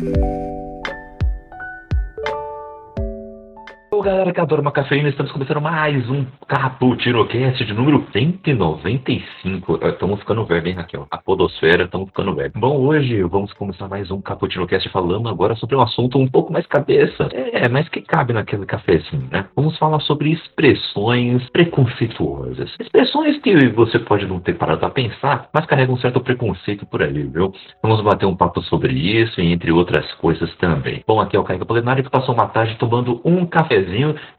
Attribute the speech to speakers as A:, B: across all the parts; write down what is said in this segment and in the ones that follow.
A: Música Ô galera que adora uma cafeína, estamos começando mais um Cappuccino Cast de número 195. Eh, estamos ficando velho, hein, Raquel? A podosfera, estamos ficando velho. Bom, hoje vamos começar mais um Cappuccino Cast falando agora sobre um assunto um pouco mais cabeça. É, mas que cabe naquele cafezinho, né? Vamos falar sobre expressões preconceituosas. Expressões que você pode não ter parado a pensar, mas carregam um certo preconceito por aí, viu? Vamos bater um papo sobre isso e entre outras coisas também. Bom, aqui é o Caio Polinário que passou uma tarde tomando um cafezinho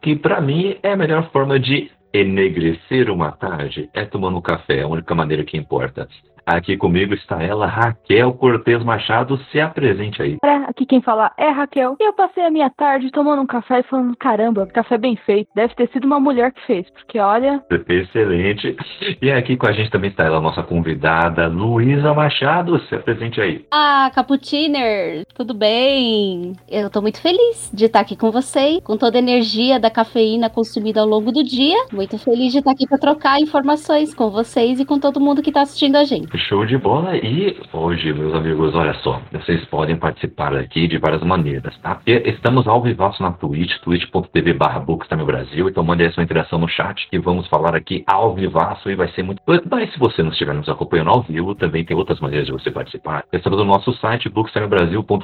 A: que para mim é a melhor forma de enegrecer uma tarde é tomando café, é a única maneira que importa. Aqui comigo está ela, Raquel Cortez Machado. Se apresente aí.
B: Aqui quem fala é Raquel. E eu passei a minha tarde tomando um café e falando: caramba, café bem feito. Deve ter sido uma mulher que fez, porque olha.
A: Excelente. E aqui com a gente também está ela, nossa convidada, Luísa Machado. Se apresente aí.
C: Ah, Cappucciner, tudo bem? Eu tô muito feliz de estar aqui com você, com toda a energia da cafeína consumida ao longo do dia. Muito feliz de estar aqui para trocar informações com vocês e com todo mundo que está assistindo a gente.
A: Show de bola. E hoje, meus amigos, olha só, vocês podem participar aqui de várias maneiras, tá? Estamos ao vivaço na Twitch, twitch.tv barra Brasil, então mande aí sua interação no chat e vamos falar aqui ao vivaço e vai ser muito... Mas se você não estiver nos acompanhando ao vivo, também tem outras maneiras de você participar. Estamos no nosso site, bookstimebrasil.com.br,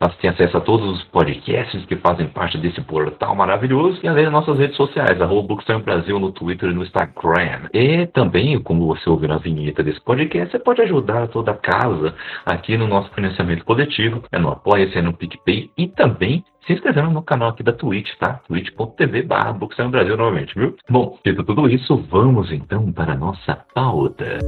A: você tem acesso a todos os podcasts que fazem parte desse portal maravilhoso e além das nossas redes sociais, arroba Brasil no Twitter e no Instagram. E também, como você ouviu na vinheta desse podcast, podcast, você pode ajudar toda a casa aqui no nosso financiamento coletivo, é no Apoia-se, é no PicPay e também se inscrevendo no canal aqui da Twitch, tá? twitch.tv barra Brasil novamente, viu? Bom, feito tudo isso, vamos então para a nossa pauta.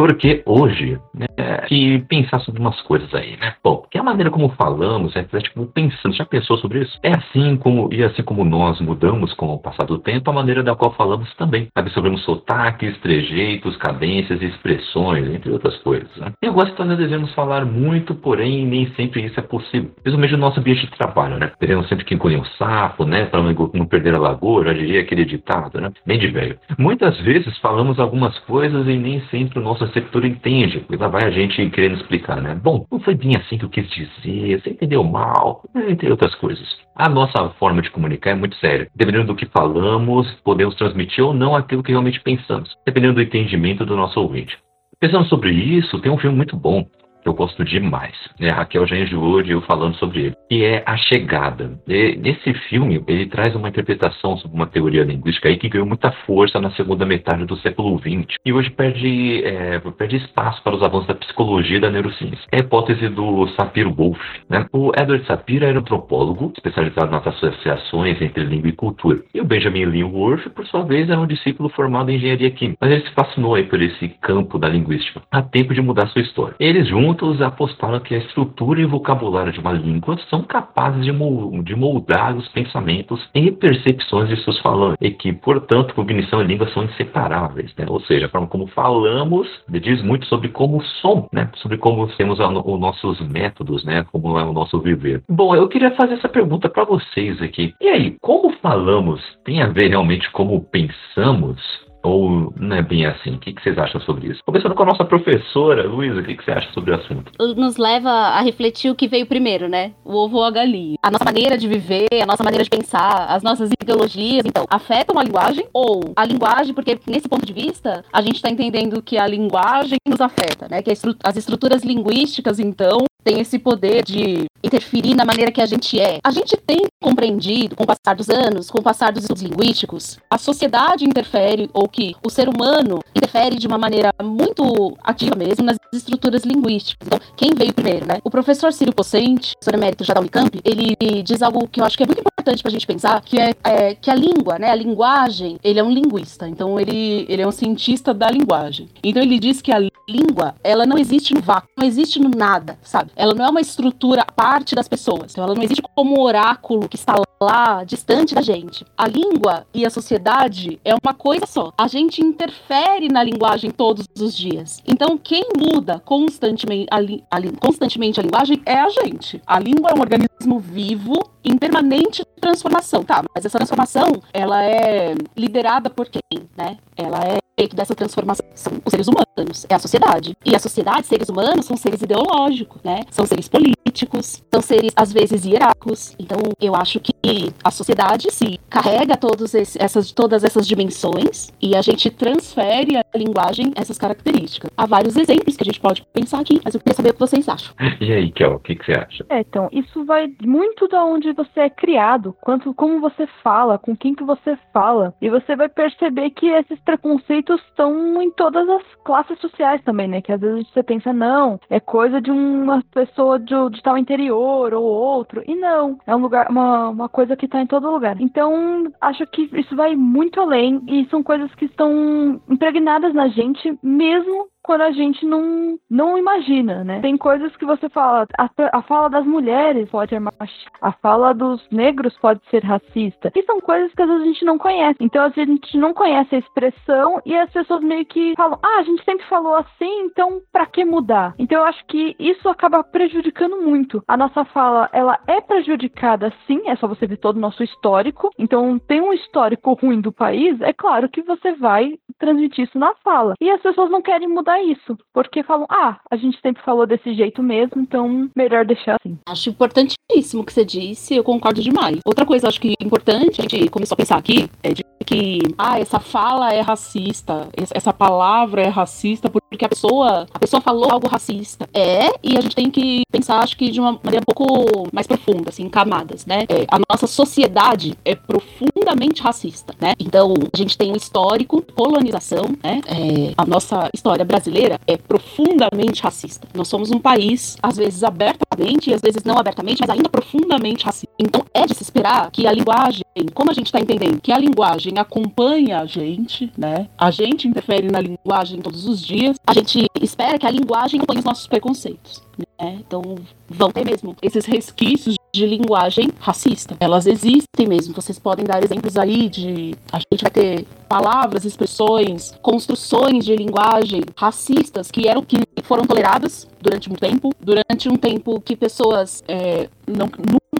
A: Porque hoje, né, que pensar sobre umas coisas aí, né? Bom, que a maneira como falamos, é, é tipo pensando, já pensou sobre isso? É assim como, e assim como nós mudamos com o passar do tempo, a maneira da qual falamos também. Absorvemos sotaques, trejeitos, cadências, expressões, entre outras coisas, né? E agora nós devemos falar muito, porém nem sempre isso é possível. Principalmente no nosso ambiente de trabalho, né? Devemos sempre que encolher um sapo, né? Para não perder a lagoa, já diria aquele ditado, né? Bem de velho. Muitas vezes falamos algumas coisas e nem sempre o nosso receptor entende. E lá vai a gente querendo explicar, né? Bom, não foi bem assim que eu quis dizer, você entendeu mal, entre outras coisas. A nossa forma de comunicar é muito séria. Dependendo do que falamos, podemos transmitir ou não aquilo que realmente pensamos, dependendo do entendimento do nosso ouvinte. Pensando sobre isso, tem um filme muito bom que eu gosto demais. Né? Raquel enjoou de eu falando sobre ele, que é A Chegada. E, nesse filme, ele traz uma interpretação sobre uma teoria linguística aí que ganhou muita força na segunda metade do século XX e hoje perde, é, perde espaço para os avanços da psicologia e da neurociência. É a hipótese do Sapir-Whorf. Né? O Edward Sapir era antropólogo, especializado nas associações entre língua e cultura. E o Benjamin Lee Whorf, por sua vez, era um discípulo formado em engenharia química. Mas ele se fascinou aí por esse campo da linguística. Há tempo de mudar sua história. Eles juntos juntos apostaram que a estrutura e vocabulário de uma língua são capazes de moldar os pensamentos e percepções de seus falantes, e que, portanto, cognição e língua são inseparáveis. Né? Ou seja, a forma como falamos diz muito sobre como somos, né? sobre como temos os nossos métodos, né? como é o nosso viver. Bom, eu queria fazer essa pergunta para vocês aqui. E aí, como falamos tem a ver realmente como pensamos? Ou não é bem assim? O que, vocês acham sobre isso? Começando com a nossa professora, Luísa, o que, você acha sobre o assunto?
C: Nos leva a refletir o que veio primeiro, né? O ovo ou a galinha. A nossa maneira de viver, a nossa maneira de pensar, as nossas ideologias, então, afetam a linguagem? Ou a linguagem, porque nesse ponto de vista, a gente está entendendo que a linguagem nos afeta, né? Que as estruturas linguísticas, então, tem esse poder de interferir na maneira que a gente é. A gente tem compreendido, com o passar dos anos, com o passar dos estudos linguísticos, a sociedade interfere, ou que o ser humano interfere de uma maneira muito ativa mesmo nas estruturas linguísticas. Então, quem veio primeiro, né? O professor Círio Pocente, professor emérito já da Unicamp, ele diz algo que eu acho que é muito importante para a gente pensar que é, é, que a língua, né, a linguagem, ele é um linguista, então ele, ele é um cientista da linguagem. Então ele diz que a língua, ela não existe no vácuo, não existe no nada, sabe? Ela não é uma estrutura parte das pessoas, então ela não existe como um oráculo que está lá, distante da gente. A língua e a sociedade é uma coisa só. A gente interfere na linguagem todos os dias. Então quem muda constantemente a, a, constantemente a linguagem é a gente. A língua é um organismo vivo em permanente transformação, tá? Mas essa transformação, ela é liderada por quem, né? Ela é feito dessa transformação são os seres humanos, é a sociedade. E a sociedade, seres humanos, são seres ideológicos, né? São seres políticos, são seres, às vezes, hierárquicos. Então, eu acho que a sociedade se carrega todos esse, essas, todas essas dimensões e a gente transfere a linguagem essas características. Há vários exemplos que a gente pode pensar aqui, mas eu queria saber o que vocês acham.
A: E aí, Kel, o que, que você acha?
D: É, então, isso vai muito da onde você é criado, quanto como você fala, com quem que você fala. E você vai perceber que esses preconceitos estão em todas as classes sociais também, né? Que às vezes você pensa, não, é coisa de uma pessoa de, de tal interior ou outro. E não, é um lugar, uma, uma coisa que está em todo lugar. Então, acho que isso vai muito além e são coisas que estão impregnadas na gente, mesmo quando a gente não, não imagina, né? Tem coisas que você fala, a, a fala das mulheres pode ser machista, a fala dos negros pode ser racista. E são coisas que às vezes a gente não conhece. Então, às vezes a gente não conhece a expressão e as pessoas meio que falam, ah, a gente sempre falou assim, então pra que mudar? Então, eu acho que isso acaba prejudicando muito. A nossa fala, ela é prejudicada sim, é só você ver todo o nosso histórico. Então, tem um histórico ruim do país, é claro que você vai transmitir isso na fala. E as pessoas não querem mudar isso, porque falam, ah, a gente sempre falou desse jeito mesmo, então melhor deixar assim.
C: Acho importantíssimo o que você disse, eu concordo demais. Outra coisa, acho que importante, a gente começou a pensar aqui, é de que, ah, essa fala é racista, essa palavra é racista porque a pessoa, a pessoa falou algo racista. É, e a gente tem que pensar, acho que de uma maneira um pouco mais profunda, assim, camadas, né? É, a nossa sociedade é profundamente racista, né? Então, a gente tem um histórico, colonização, né? É, a nossa história brasileira é profundamente racista. Nós somos um país, às vezes abertamente, e às vezes não abertamente, mas ainda profundamente racista. Então, é de se esperar que a linguagem, como a gente está entendendo, que a linguagem acompanha a gente, né? A gente interfere na linguagem todos os dias. A gente espera que a linguagem acompanhe os nossos preconceitos. Né? Então, vão ter mesmo esses resquícios de linguagem racista. Elas existem mesmo. Vocês podem dar exemplos aí de. A gente vai ter palavras, expressões, construções de linguagem racistas que eram que foram toleradas durante um tempo, durante um tempo que pessoas é, não,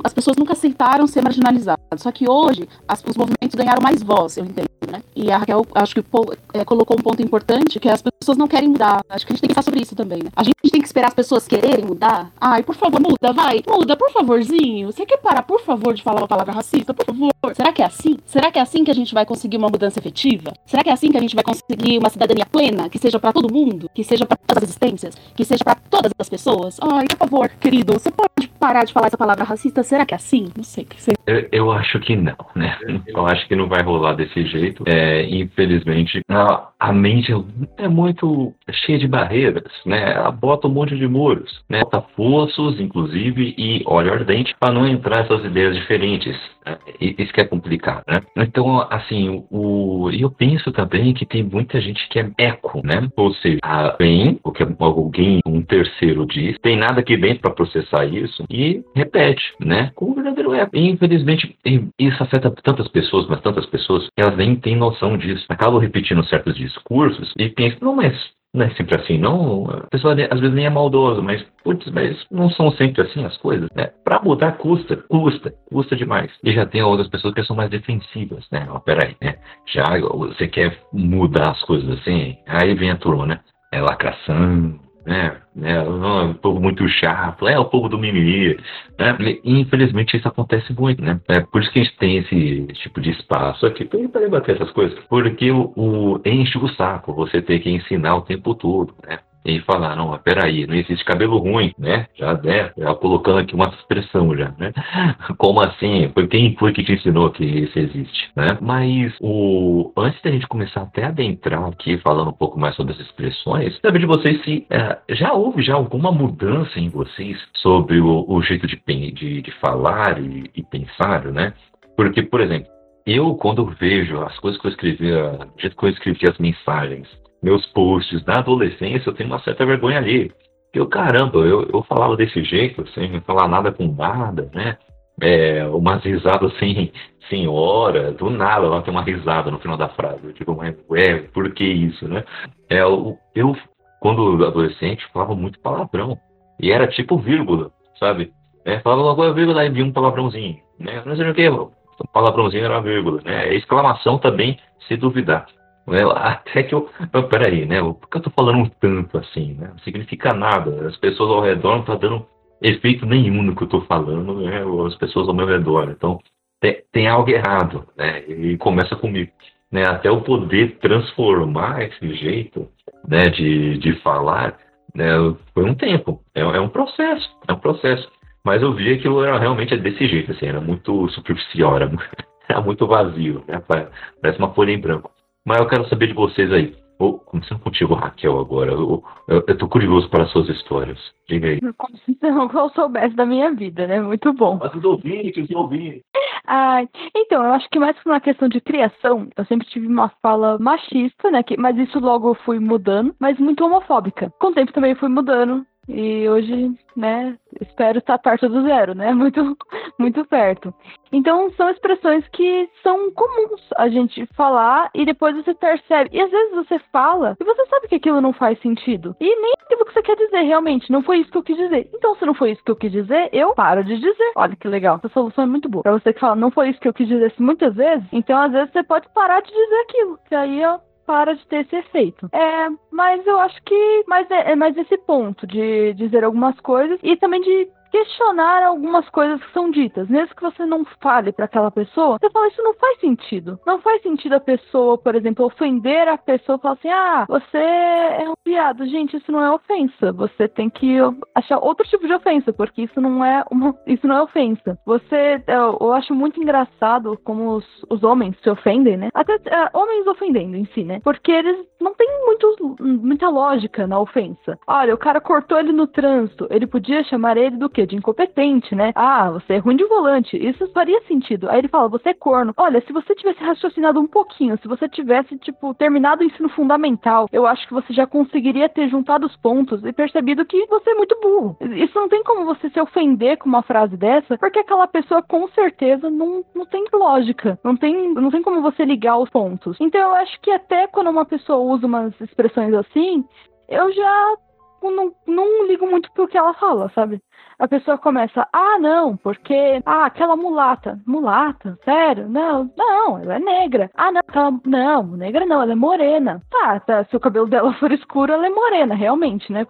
C: as pessoas nunca aceitaram ser marginalizadas. Só que hoje as, os movimentos ganharam mais voz, eu entendo, né? E a Raquel acho que é, colocou um ponto importante que as pessoas não querem mudar. Acho que a gente tem que pensar sobre isso também, né? A gente tem que esperar as pessoas quererem mudar. Ai, por favor, muda, vai, muda, por favorzinho. Você quer parar, por favor, de falar uma palavra racista, por favor? Será que é assim? Será que é assim que a gente vai conseguir uma mudança efetiva? Será que é assim que a gente vai conseguir uma cidadania plena, que seja para todo mundo, que seja para todas as existências, que seja para todas as pessoas? Ai, por favor, querido, você pode parar de falar essa palavra racista? Será que é assim? Não sei. Que
A: eu, eu, acho que não, né? Eu acho que não vai rolar desse jeito. É, infelizmente, a, a mente é muito cheia de barreiras, né? Ela bota um monte de muros, né? Bota fossos, inclusive, e óleo ardente para não entrar essas ideias diferentes. Né? Isso que é complicado, né? Então, assim, o, eu penso também que tem muita gente que é eco, né? Ou seja, vem o que alguém, um terceiro diz, tem nada aqui dentro para processar isso e repete, né? Como verdadeiro eco. E, infelizmente, isso afeta tantas pessoas, mas tantas pessoas, que elas nem têm noção disso. Acabam repetindo certos discursos e pensam, não, mas não é sempre assim, não. A pessoa às vezes nem é maldosa, mas, putz, mas não são sempre assim as coisas, né? Pra mudar custa, custa, custa demais. E já tem outras pessoas que são mais defensivas, né? Ó, peraí, né? Já você quer mudar as coisas assim, aí vem a turma, né? É lacração, né? É, um povo muito chato, é o povo do mimimi, né? infelizmente isso acontece muito, né? É por isso que a gente tem esse tipo de espaço aqui para debater essas coisas, porque o, o enche o saco você ter que ensinar o tempo todo, né? E falar, não, peraí, não existe cabelo ruim, né? Já, né? Já colocando aqui uma expressão já, né? Como assim? Foi quem foi que te ensinou que isso existe, né? Mas o antes da gente começar até a adentrar aqui falando um pouco mais sobre as expressões, saber de vocês se é, já houve já alguma mudança em vocês sobre o, o jeito de, de, de falar e, e, pensar, né? Porque, por exemplo, eu, quando vejo as coisas que eu escrevia, do jeito que eu escrevi as mensagens, meus posts na adolescência, eu tenho uma certa vergonha ali. Eu, caramba, eu, eu falava desse jeito, sem falar nada com nada, né? É, umas risadas sem, sem hora, do nada ela tem uma risada no final da frase. Eu digo, mas, ué, por que isso, né? É, eu, eu, quando adolescente, falava muito palavrão. E era tipo vírgula, sabe? É, falava logo vírgula e um palavrãozinho, né? Não sei o que, palavrãozinho era uma vírgula, né? Exclamação também, se duvidar. Né? Até que eu. Peraí, né? Por que eu tô falando tanto assim, né? Não significa nada. As pessoas ao redor não estão tá dando efeito nenhum no que eu tô falando, né? As pessoas ao meu redor. Então, tem, tem algo errado, né? E começa comigo. Né? Até eu poder transformar esse jeito né, de, de falar, né, foi um tempo. É, é um processo, é um processo. Mas eu vi que era realmente desse jeito, assim, era muito superficial, era, era muito vazio, né? Parece uma folha em branco. Mas eu quero saber de vocês aí. Oh, começando contigo, Raquel, agora. Eu, eu, eu tô curioso para as suas histórias. Diga aí.
D: Como se não soubesse da minha vida, né? Muito bom.
A: Mas os ouvintes, os ouvintes.
D: Ah, então, eu acho que mais por uma questão de criação, eu sempre tive uma fala machista, né? Que, mas isso logo eu fui mudando, mas muito homofóbica. Com o tempo também fui mudando. E hoje, né, espero estar perto do zero, né? Muito, muito perto. Então, são expressões que são comuns a gente falar e depois você percebe. E às vezes você fala e você sabe que aquilo não faz sentido. E nem aquilo que você quer dizer, realmente. Não foi isso que eu quis dizer. Então, se não foi isso que eu quis dizer, eu paro de dizer. Olha que legal. Essa solução é muito boa. Pra você que fala, não foi isso que eu quis dizer muitas vezes, então às vezes você pode parar de dizer aquilo. Que aí, ó, para de ter esse efeito. É, mas eu acho que mais é, é mais esse ponto de dizer algumas coisas e também de questionar algumas coisas que são ditas. Mesmo que você não fale para aquela pessoa, você fala, isso não faz sentido. Não faz sentido a pessoa, por exemplo, ofender a pessoa e falar assim, ah, você é um viado. Gente, isso não é ofensa. Você tem que achar outro tipo de ofensa, porque isso não é uma, isso não é ofensa. Você, eu, eu acho muito engraçado como os, os homens se ofendem, né? Até é, homens ofendendo em si, né? Porque eles não têm muito, muita lógica na ofensa. Olha, o cara cortou ele no trânsito, ele podia chamar ele do quê? Quê? De incompetente, né? Ah, você é ruim de volante. Isso faria sentido. Aí ele fala, você é corno. Olha, se você tivesse raciocinado um pouquinho, se você tivesse, tipo, terminado o ensino fundamental, eu acho que você já conseguiria ter juntado os pontos e percebido que você é muito burro. Isso não tem como você se ofender com uma frase dessa, porque aquela pessoa com certeza não, não tem lógica. Não tem, não tem como você ligar os pontos. Então eu acho que até quando uma pessoa usa umas expressões assim, eu já não, não ligo muito pro que ela fala, sabe? a pessoa começa, ah, não, porque, ah, aquela mulata, mulata, sério? Não, não, ela é negra. Ah, não, aquela, não, negra não, ela é morena. Tá, tá, se o cabelo dela for escuro, ela é morena, realmente, né?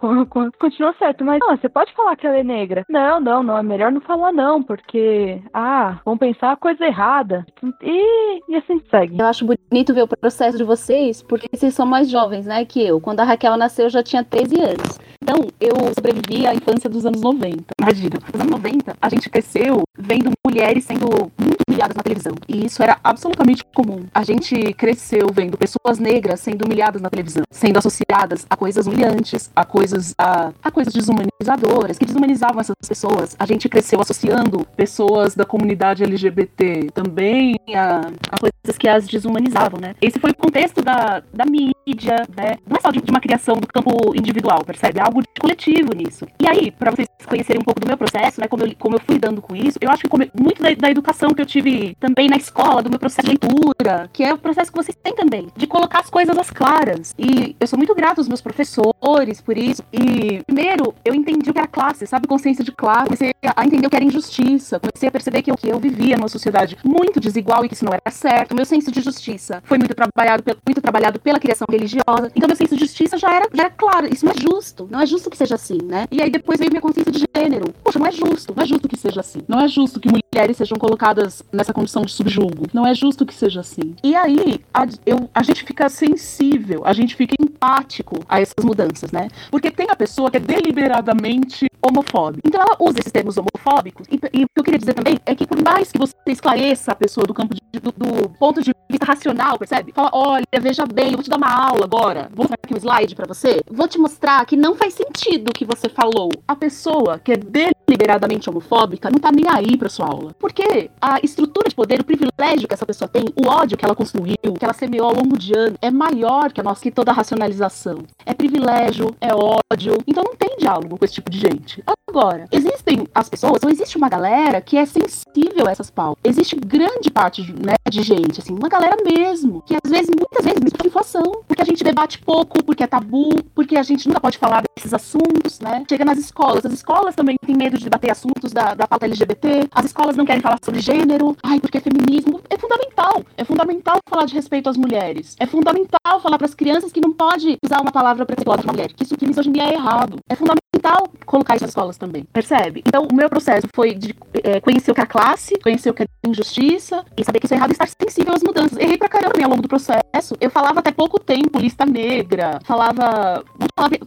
D: Continua certo, mas não, você pode falar que ela é negra. Não, não, não, é melhor não falar não, porque, ah, vão pensar a coisa errada. E, e assim segue.
C: Eu acho bonito ver o processo de vocês, porque vocês são mais jovens, né, que eu. Quando a Raquel nasceu, eu já tinha 13 anos. Então, eu sobrevivi à infância dos anos 90. Imagina, nos anos 90, a gente cresceu vendo mulheres sendo muito humilhadas na televisão. E isso era absolutamente comum. A gente cresceu vendo pessoas negras sendo humilhadas na televisão, sendo associadas a coisas humilhantes, a coisas a, a coisas desumanizadoras, que desumanizavam essas pessoas. A gente cresceu associando pessoas da comunidade LGBT também a, a coisas que as desumanizavam, né? Esse foi o contexto da, da mídia, né? Não é só de, de uma criação do campo individual, percebe? É algo de coletivo nisso. E aí, para vocês conhecerem um pouco do meu processo, né? Como eu, como eu fui lidando com isso, eu acho que muito da, da, educação que eu tive também na escola, do meu processo de leitura, que é o processo que vocês têm também, de colocar as coisas às claras. E eu sou muito grato aos meus professores por isso. E primeiro, eu entendi o que era classe, sabe? Consciência de classe. Comecei a entender o que era injustiça. Comecei a perceber que, que eu vivia numa sociedade muito desigual e que isso não era certo. O meu senso de justiça foi muito trabalhado, muito trabalhado pela criação religiosa. Então, meu senso de justiça já era, já era claro. Isso não é justo. Não é justo que seja assim, né? E aí depois veio minha consciência de gênero. Poxa, não é justo. Não é justo que seja assim. Não é justo que mulheres sejam colocadas nessa condição de subjugo. Não é justo que seja assim. E aí, a, eu, a gente fica sensível, a gente fica empático a essas mudanças, né? Porque tem a pessoa que é deliberadamente homofóbica. Então ela usa esses termos homofóbicos. E, e, o que eu queria dizer também é que por mais que você esclareça a pessoa do campo de, do, do, ponto de vista racional, percebe? Fala, olha, veja bem, eu vou te dar uma aula agora. Vou mostrar aqui um slide para você. Vou te mostrar que não faz sentido o que você falou. A pessoa que é deliberadamente homofóbica não tá nem aí pra sua aula. Porque a estrutura de poder, o privilégio que essa pessoa tem, o ódio que ela construiu, que ela semeou ao longo de anos, é maior que a nossa, que toda a racionalização. É privilégio, é ódio. Então não tem diálogo com esse tipo de gente. Agora, existem as pessoas, ou existe uma galera que é sensível a essas pautas. Existe grande parte né, de gente, assim, uma galera mesmo, que às vezes, muitas vezes, mesmo inflação, porque a gente debate pouco, porque é tabu, porque a gente nunca pode falar desses assuntos, né? Chega nas escolas, as escolas também têm medo de debater assuntos da, da pauta LGBT, as escolas não querem falar sobre gênero, ai, porque feminismo é fundamental. É fundamental falar de respeito às mulheres. É fundamental falar para as crianças que não pode usar uma palavra preconceituosa para mulher, que isso que misoginia é errado. É fundamental colocar isso nas escolas também, percebe? Então, o meu processo foi de é, conhecer o que é classe, conhecer o que é injustiça e saber que isso é errado e estar sensível às mudanças. Errei pra caramba ao longo do processo. Eu falava até pouco tempo lista negra, falava,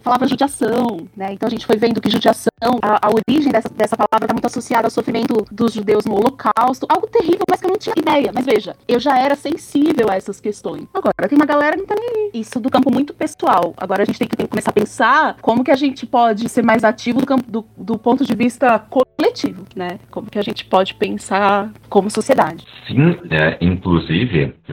C: falava, judiação, né? Então a gente foi vendo que judiação, a, a origem dessa, dessa palavra está muito associada ao sofrimento dos judeus no Holocausto, algo terrível, mas que eu não tinha ideia. Mas veja, eu já era sensível a essas questões. Agora, tem uma galera que não tá nem aí. Isso do campo muito pessoal. Agora a gente tem que, tem que começar a pensar como que a gente pode ser mais ativo do, campo, do, do ponto de vista coletivo, né? Como que a gente pode pensar como sociedade.
A: Sim, é, inclusive,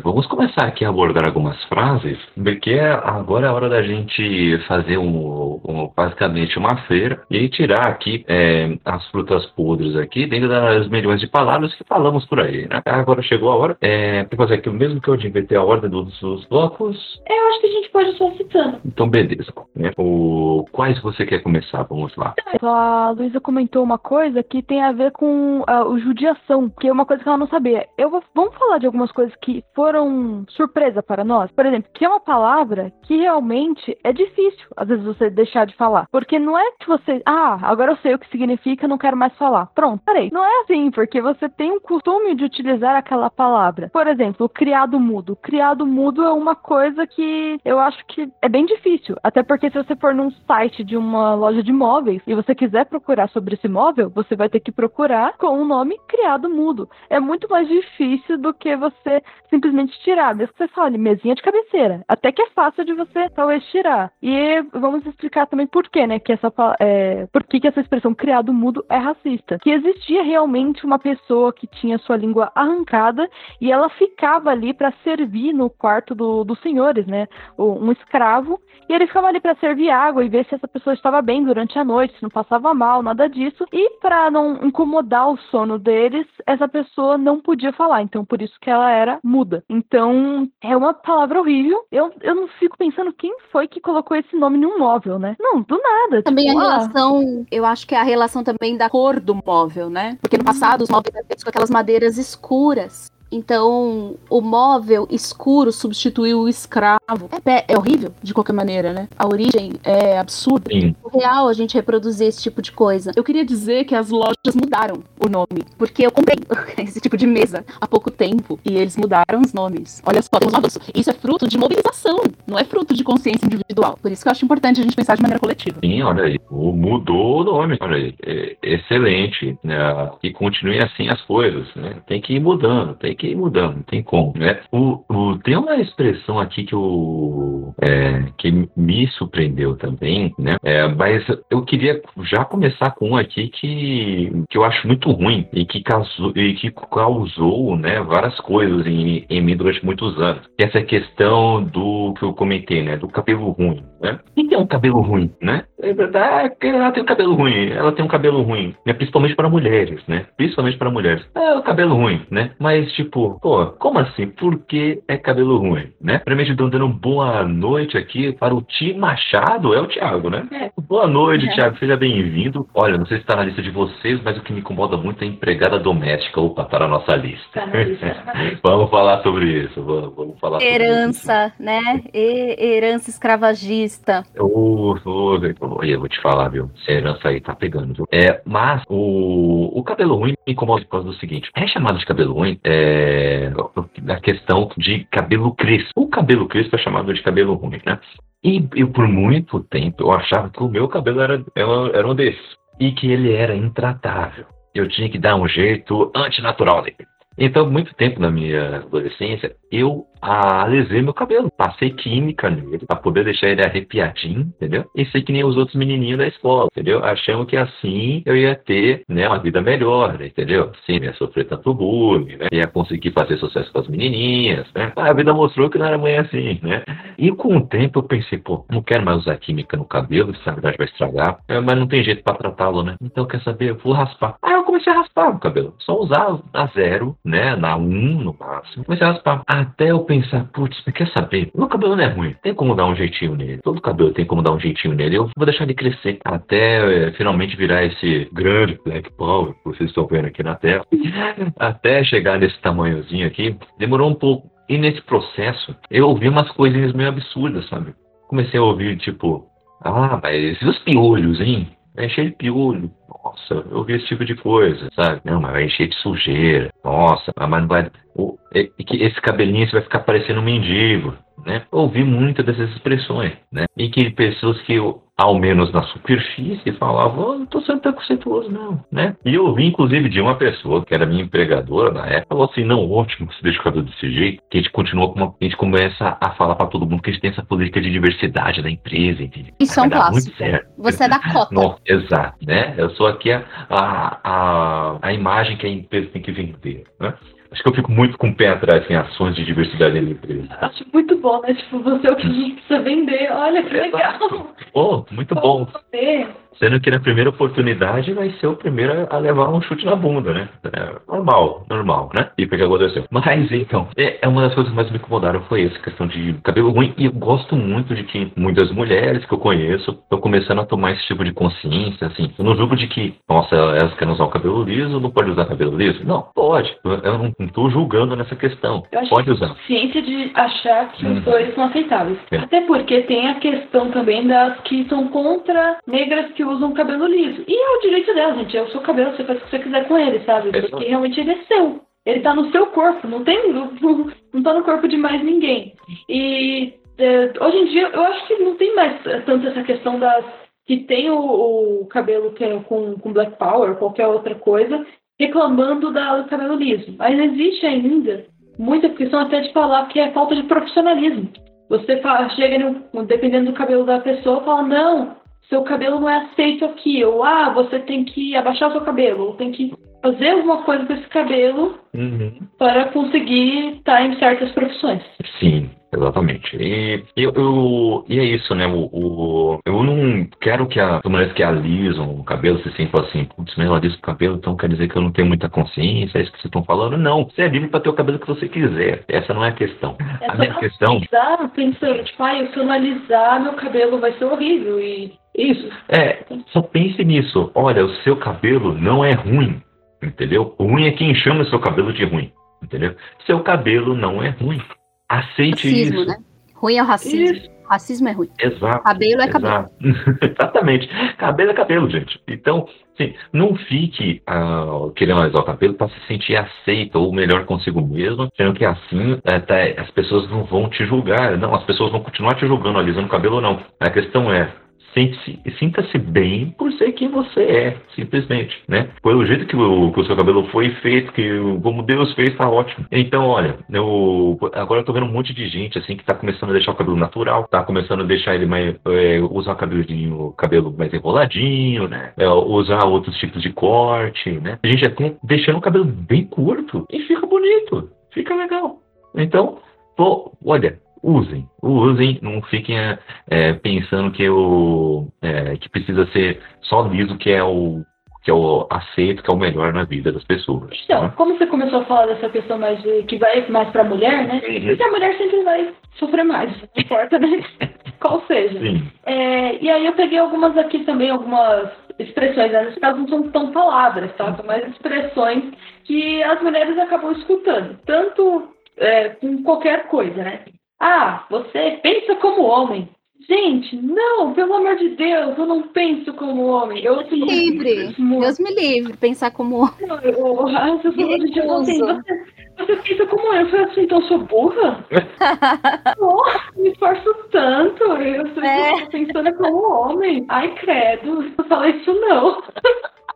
A: vamos começar aqui a abordar algumas frases, porque agora é a hora da gente fazer um, um basicamente uma feira e tirar aqui é, as frutas podres aqui dentro das milhões de palavras que falamos por aí, né? Agora chegou a hora é, para fazer aqui o mesmo que eu inverter a ordem dos, dos blocos.
E: Eu acho que a gente pode só citando.
A: Então, beleza. Né? O, quais você quer começar? Vamos lá.
D: A Luísa comentou uma coisa que tem a ver com uh, o judiação, que é uma coisa que ela não sabia. Eu vou, vamos falar de algumas coisas que foram surpresa para nós. Por exemplo, que é uma palavra que realmente é difícil, às vezes, você deixar de falar. Porque não é que você, ah, agora eu sei o que significa, não quero mais falar. Pronto, parei. Não é assim, porque você tem um costume de utilizar aquela palavra. Por exemplo, o criado mudo. O criado mudo é uma coisa que eu acho que é bem difícil. Até porque se você for num site de uma loja de móveis e você quiser procurar sobre esse móvel, você vai ter que procurar com o nome criado mudo. É muito mais difícil do que você simplesmente tirar. Mesmo que você fale mesinha de cabeceira. Até que é fácil de você talvez tirar. E vamos explicar também por quê, né? Que essa, é, por que, que essa expressão criado mudo é racista. Que existia realmente uma pessoa que tinha sua língua arrancada e ela ficava ali para servir no quarto do, dos senhores, né? Um escravo. E ele ficava ali para servir água e ver se essa pessoa estava bem durante a noite, se não passava mal, nada disso. E para não incomodar o sono deles, essa pessoa não podia falar. Então, por isso que ela era muda. Então, é uma palavra horrível. Eu, eu não fico pensando quem foi que colocou esse nome num móvel, né? Não, do nada.
C: Também
D: tipo,
C: a
D: ah,
C: relação, eu acho que é a relação também da cor do móvel, né? Porque no passado os móveis eram feitos com aquelas madeiras escuras. Então, o móvel escuro substituiu o escravo. É, é, horrível, de qualquer maneira, né? A origem é absurda.
A: Sim.
C: É real a gente reproduzir esse tipo de coisa. Eu queria dizer que as lojas mudaram o nome. Porque eu comprei esse tipo de mesa há pouco tempo. E eles mudaram os nomes. Olha só, temos uma Isso é fruto de mobilização. Não é fruto de consciência individual. Por isso que eu acho importante a gente pensar de maneira coletiva.
A: Sim, olha aí. Mudou o nome. Olha aí. É excelente. Né? E continue assim as coisas. Né? Tem que ir mudando. Tem que que ir mudando, não tem como, né? O, o, tem uma expressão aqui que, eu, é, que me surpreendeu também, né? É, mas eu queria já começar com um aqui que, que eu acho muito ruim e que causou, e que causou né, várias coisas em, em mim durante muitos anos. Essa questão do que eu comentei, né? Do cabelo ruim, né? Quem tem um cabelo ruim, né? É verdade, ela tem um cabelo ruim, ela tem um cabelo ruim, né? Principalmente para mulheres, né? Principalmente para mulheres. É o cabelo ruim, né? Mas, tipo, tipo, pô, como assim? Por que é cabelo ruim, né? Primeiro, então, dando boa noite aqui para o Ti Machado, é o Thiago, né? É. Boa noite, é. Thiago, seja bem-vindo. Olha, não sei se está na lista de vocês, mas o que me incomoda muito é a empregada doméstica. Opa, tá na nossa lista. Tá na lista. Vamos falar sobre isso, vamos, vamos falar
C: Herança, sobre isso. né? E, herança escravagista.
A: Eu, eu, eu vou te falar, viu? Essa herança aí tá pegando, viu? É, mas o, o cabelo ruim me incomoda por causa do seguinte: é chamado de cabelo ruim, é é, a questão de cabelo crespo. O cabelo crespo é chamado de cabelo ruim, né? E eu, por muito tempo, eu achava que o meu cabelo era, era um desses. E que ele era intratável. Eu tinha que dar um jeito antinatural nele. Então, muito tempo na minha adolescência, eu alisei meu cabelo. Passei química nele pra poder deixar ele arrepiadinho, entendeu? E sei que nem os outros menininhos da escola, entendeu? Achando que assim eu ia ter, né, uma vida melhor, entendeu? Sim, ia sofrer tanto bullying, né? Ia conseguir fazer sucesso com as menininhas, né? A vida mostrou que não era muito assim, né? E com o tempo eu pensei, pô, não quero mais usar química no cabelo, isso na verdade vai estragar, é, mas não tem jeito pra tratá-lo, né? Então, quer saber? Eu vou raspar. Aí eu comecei a raspar o cabelo. Só usar a zero, né? Na um no máximo. Comecei a raspar. Até eu pensar, putz, quer saber? Meu cabelo não é ruim. Tem como dar um jeitinho nele. Todo cabelo tem como dar um jeitinho nele. Eu vou deixar ele crescer até é, finalmente virar esse grande Black Power que vocês estão vendo aqui na tela. até chegar nesse tamanhozinho aqui, demorou um pouco. E nesse processo, eu ouvi umas coisinhas meio absurdas, sabe? Comecei a ouvir, tipo, ah, mas e os piolhos, hein? Vai encher de piolho. Nossa, eu ouvi esse tipo de coisa, sabe? Não, mas vai encher de sujeira. Nossa, mas não vai. O, esse cabelinho você vai ficar parecendo um mendigo, né? Ouvi muitas dessas expressões, né? E que pessoas que eu ao menos na superfície, falava, oh, não estou sendo preconceituoso, não, né? E eu ouvi, inclusive, de uma pessoa, que era minha empregadora na época, falou assim, não, ótimo, você deixa o desse jeito, que a gente continua com uma, a gente começa a falar para todo mundo que a gente tem essa política de diversidade da empresa, entendeu?
C: Isso é um clássico. Você é da cota.
A: Não, exato, né? Eu sou aqui a, a, a, a imagem que a empresa tem que vender, né? Acho que eu fico muito com o pé atrás em ações de diversidade na empresa.
D: Acho muito bom, né? Tipo, você é o que precisa vender. Olha que legal.
A: Oh, muito bom. Sendo que na primeira oportunidade vai ser o primeiro a levar um chute na bunda, né? É normal, normal, né? E o que aconteceu. Mas então, é, é, uma das coisas que mais me incomodaram foi essa questão de cabelo ruim. E eu gosto muito de que muitas mulheres que eu conheço estão começando a tomar esse tipo de consciência, assim. Eu não julgo de que, nossa, elas querem usar o cabelo liso, não pode usar cabelo liso. Não, pode. Eu não estou julgando nessa questão. pode usar.
D: Ciência de achar que hum. os dois são aceitáveis. É. Até porque tem a questão também das que são contra negras que usam cabelo liso. E é o direito dela, gente. É o seu cabelo, você faz o que você quiser com ele, sabe? Porque realmente ele é seu. Ele tá no seu corpo, não tem. Não, não tá no corpo de mais ninguém. E é, hoje em dia eu acho que não tem mais tanto essa questão das. que tem o, o cabelo que é com, com Black Power, qualquer outra coisa, reclamando da, do cabelo liso. Mas existe ainda muita questão até de falar que é falta de profissionalismo. Você fala, chega, no, dependendo do cabelo da pessoa, fala, não, seu cabelo não é aceito aqui, ou ah, você tem que abaixar o seu cabelo, ou tem que fazer alguma coisa com esse cabelo uhum. para conseguir estar em certas profissões.
A: Sim, exatamente. E, eu, eu, e é isso, né? O, o, eu não quero que as mulheres que alisam o cabelo se sintam assim, putz, mas eu aliso o cabelo, então quer dizer que eu não tenho muita consciência, é isso que vocês estão falando? Não, você é livre para ter o cabelo que você quiser. Essa não é a questão.
D: É a minha questão. Pensar, pensando, tipo, ah, se eu não alisar, meu cabelo vai ser horrível. E isso.
A: É, só pense nisso. Olha, o seu cabelo não é ruim, entendeu? Ruim é quem chama seu cabelo de ruim, entendeu? Seu cabelo não é ruim. Aceite racismo, isso. Né?
C: Ruim é o racismo. Isso. Racismo é ruim.
A: Exato.
C: Cabelo é cabelo.
A: Exatamente. Cabelo é cabelo, gente. Então, assim, não fique uh, querendo alisar o cabelo para se sentir aceito ou melhor consigo mesmo, sendo que assim até as pessoas não vão te julgar. Não, as pessoas vão continuar te julgando alisando o cabelo ou não. A questão é, sinta-se bem por ser quem você é, simplesmente, né? Pelo jeito que o, que o seu cabelo foi feito, que como Deus fez, tá ótimo. Então, olha, eu agora eu tô vendo um monte de gente assim que tá começando a deixar o cabelo natural, tá começando a deixar ele mais é, usar o cabelinho, cabelo mais enroladinho, né? É, usar outros tipos de corte, né? A gente até deixando o cabelo bem curto e fica bonito, fica legal. Então, pô, olha, usem, usem, não fiquem é, pensando que, o, é, que precisa ser só liso que é o que é o aceito, que é o melhor na vida das pessoas.
D: Então, né? como você começou a falar dessa questão mais de, que vai mais para a mulher, né? Uhum. a mulher sempre vai sofrer mais, não importa, né? Qual seja. É, e aí eu peguei algumas aqui também, algumas expressões, né? nesse caso não são tão palavras, tá? São mais expressões que as mulheres acabam escutando, tanto é, com qualquer coisa, né? Ah, você pensa como homem. Gente, não, pelo amor de Deus, eu não penso como homem. Eu
C: me livre. Deus me livre, pensar como homem. Não, eu,
D: as pessoas dizem assim, você, você pensa como eu. Eu falei assim, então eu sou burra? oh, me esforço tanto. Eu estou é. pensando como homem. Ai, credo, não fala isso não.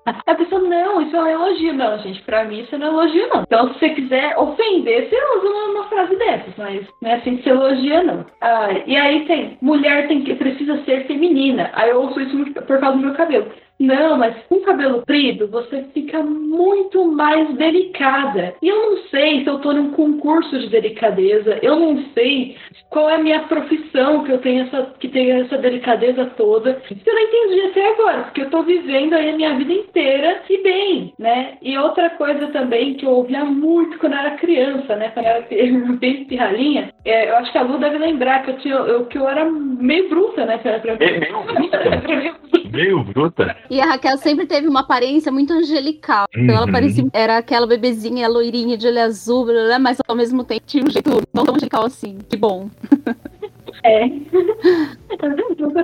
D: A pessoa, não, isso é um elogio. Não, gente, pra mim isso não é elogio, não. Então, se você quiser ofender, você usa uma, uma frase dessas, mas não é assim que se elogia, não. Ah, e aí tem, mulher tem que precisa ser feminina. Aí eu ouço isso por causa do meu cabelo. Não, mas com cabelo comprido você fica muito mais delicada. E eu não sei se eu tô num concurso de delicadeza, eu não sei qual é a minha profissão que eu tenho essa, que tem essa delicadeza toda. Eu não entendi até agora, porque eu tô vivendo aí a minha vida inteira e bem, né? E outra coisa também que eu ouvia muito quando eu era criança, né? Quando eu era bem pirralhinha, é, eu acho que a Lu deve lembrar que eu, tinha, eu, que eu era meio bruta, né? Pra, pra...
A: Meio bruta? meio bruta?
C: E a Raquel sempre teve uma aparência muito angelical. Uhum. Então ela uhum. parecia, era aquela bebezinha loirinha de olho azul, mas ao mesmo tempo tinha um jeito não tão angelical assim. Que bom.
D: É.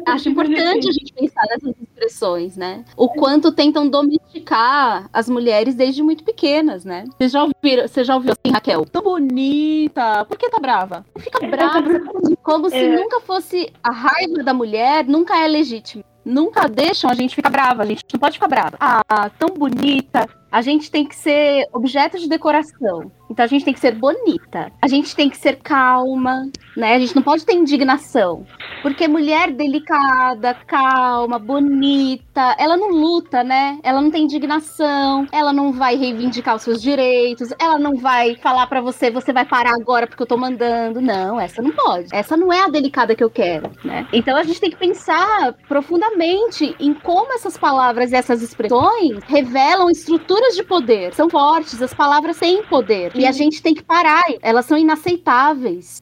C: Acho importante a gente pensar nessas expressões, né? O quanto tentam domesticar as mulheres desde muito pequenas, né? Você já ouviu, você já ouviu assim, Raquel? Tão bonita, por que tá brava? Fica brava, como se é. nunca fosse a raiva da mulher, nunca é legítima nunca deixam a gente ficar brava. A gente não pode ficar brava. Ah, tão bonita. A gente tem que ser objeto de decoração. Então a gente tem que ser bonita. A gente tem que ser calma, né? A gente não pode ter indignação. Porque mulher delicada, calma, bonita, ela não luta, né? Ela não tem indignação, ela não vai reivindicar os seus direitos, ela não vai falar para você, você vai parar agora porque eu tô mandando. Não, essa não pode. Essa não é a delicada que eu quero, né? Então a gente tem que pensar profundamente em como essas palavras e essas expressões revelam estruturas de poder. São fortes, as palavras têm poder. E a gente tem que parar, elas são inaceitáveis.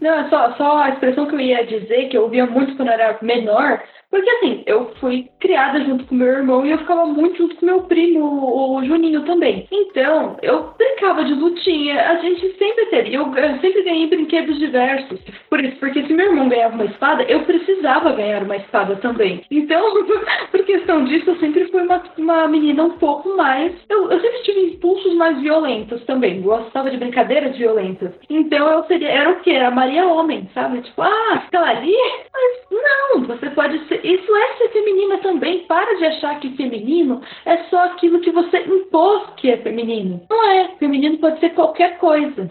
D: Não, é só, só a expressão que eu ia dizer, que eu ouvia muito quando eu era menor, porque assim, eu fui criada junto com meu irmão e eu ficava muito junto com meu primo, o Juninho também. Então, eu brincava de lutinha, a gente sempre teve. Eu, eu sempre ganhei brinquedos diversos. Por isso, porque se meu irmão ganhava uma espada, eu precisava ganhar uma espada também. Então, por questão disso, eu sempre fui uma, uma menina um pouco mais. Eu, eu sempre tive impulsos mais violentos também. Gostava de brincadeiras violentas. Então eu seria. Era o quê? Era Maria Homem, sabe? Tipo, ah, fica ali? Mas não, você pode ser isso é ser feminina também. Para de achar que feminino é só aquilo que você impôs que é feminino. Não é. Feminino pode ser qualquer coisa.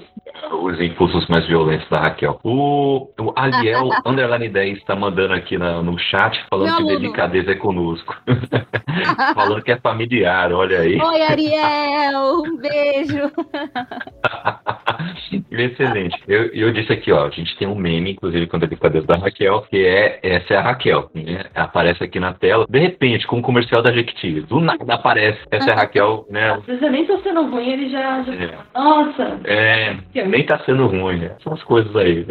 A: Os impulsos mais violentos da Raquel. O, o Aliel Underline 10 está mandando aqui na, no chat falando que delicadeza é conosco. falando que é familiar, olha aí.
C: Oi, Ariel, um beijo.
A: Excelente. Eu, eu disse aqui, ó, a gente tem um meme, inclusive, com a delicadeza da Raquel, que é essa é a Raquel, né? Aparece aqui na tela, de repente, com o comercial da Jequiti, do nada aparece, essa é a Raquel, né?
D: Às vezes nem tá sendo ruim, ele já. já... É. Nossa!
A: É, nem tá sendo ruim, né? São as coisas aí.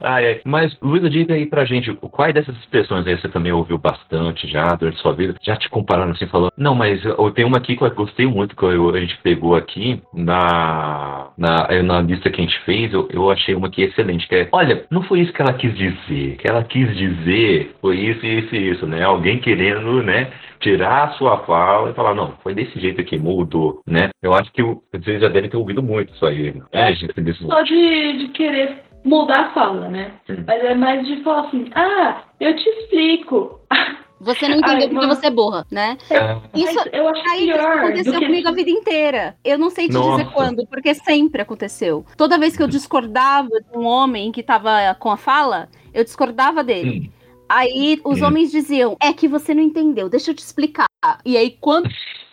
A: Ah, é. Mas, Luísa, diga aí pra gente, quais dessas expressões aí você também ouviu bastante já durante sua vida? Já te compararam assim, falando, não, mas eu tenho uma aqui que eu gostei muito, que eu, a gente pegou aqui na, na, é, na lista que a gente fez, eu, eu achei uma aqui excelente, que é, olha, não foi isso que ela quis dizer, que ela quis dizer foi isso, isso e isso, né? Alguém querendo, né, tirar a sua fala e falar, não, foi desse jeito aqui, mudou, né? Eu acho que vocês já devem ter ouvido muito isso aí, né, gente?
D: Só de, de querer mudar a fala, né? Sim. Mas é mais de falar assim, ah, eu te explico.
C: Você não entendeu Ai, porque você é burra, né?
D: É. Isso, eu acho aí, pior
C: isso aconteceu comigo a vida inteira. Eu não sei te Nossa. dizer quando, porque sempre aconteceu. Toda vez que eu discordava de um homem que tava com a fala, eu discordava dele. Hum. Aí os hum. homens diziam: É que você não entendeu, deixa eu te explicar. E aí, quando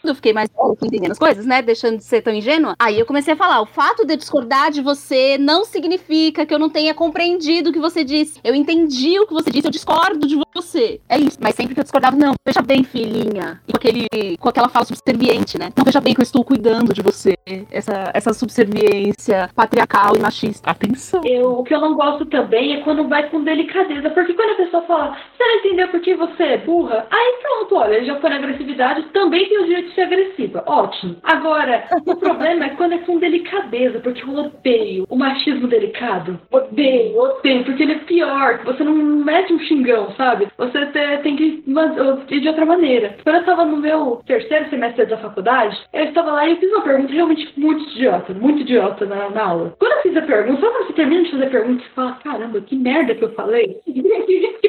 C: eu fiquei mais entendendo as coisas, né? Deixando de ser tão ingênua. Aí eu comecei a falar: o fato de discordar de você não significa que eu não tenha compreendido o que você disse. Eu entendi o que você disse, eu discordo de você. É isso. Mas sempre que eu discordava, não, veja bem, filhinha. E com, aquele, com aquela fala subserviente, né? Não, veja bem que eu estou cuidando de você. Essa, essa subserviência patriarcal e machista. Atenção.
D: Eu, o que eu não gosto também é quando vai com delicadeza. Porque quando a pessoa fala, você não entendeu porque você é burra? Aí pronto, olha, já foi na agressividade, também tem o direito de ser agressiva. Ótimo. Agora, o problema é quando é com delicadeza, porque eu odeio o machismo delicado. Odeio, odeio, porque ele é pior. Você não mete um xingão, sabe? Você tem que ir de outra maneira. Quando eu estava no meu terceiro semestre da faculdade, eu estava lá e eu fiz uma pergunta realmente muito idiota, muito idiota na, na aula. Quando eu fiz a pergunta, quando você termina de fazer a pergunta e fala, caramba, que merda que eu falei?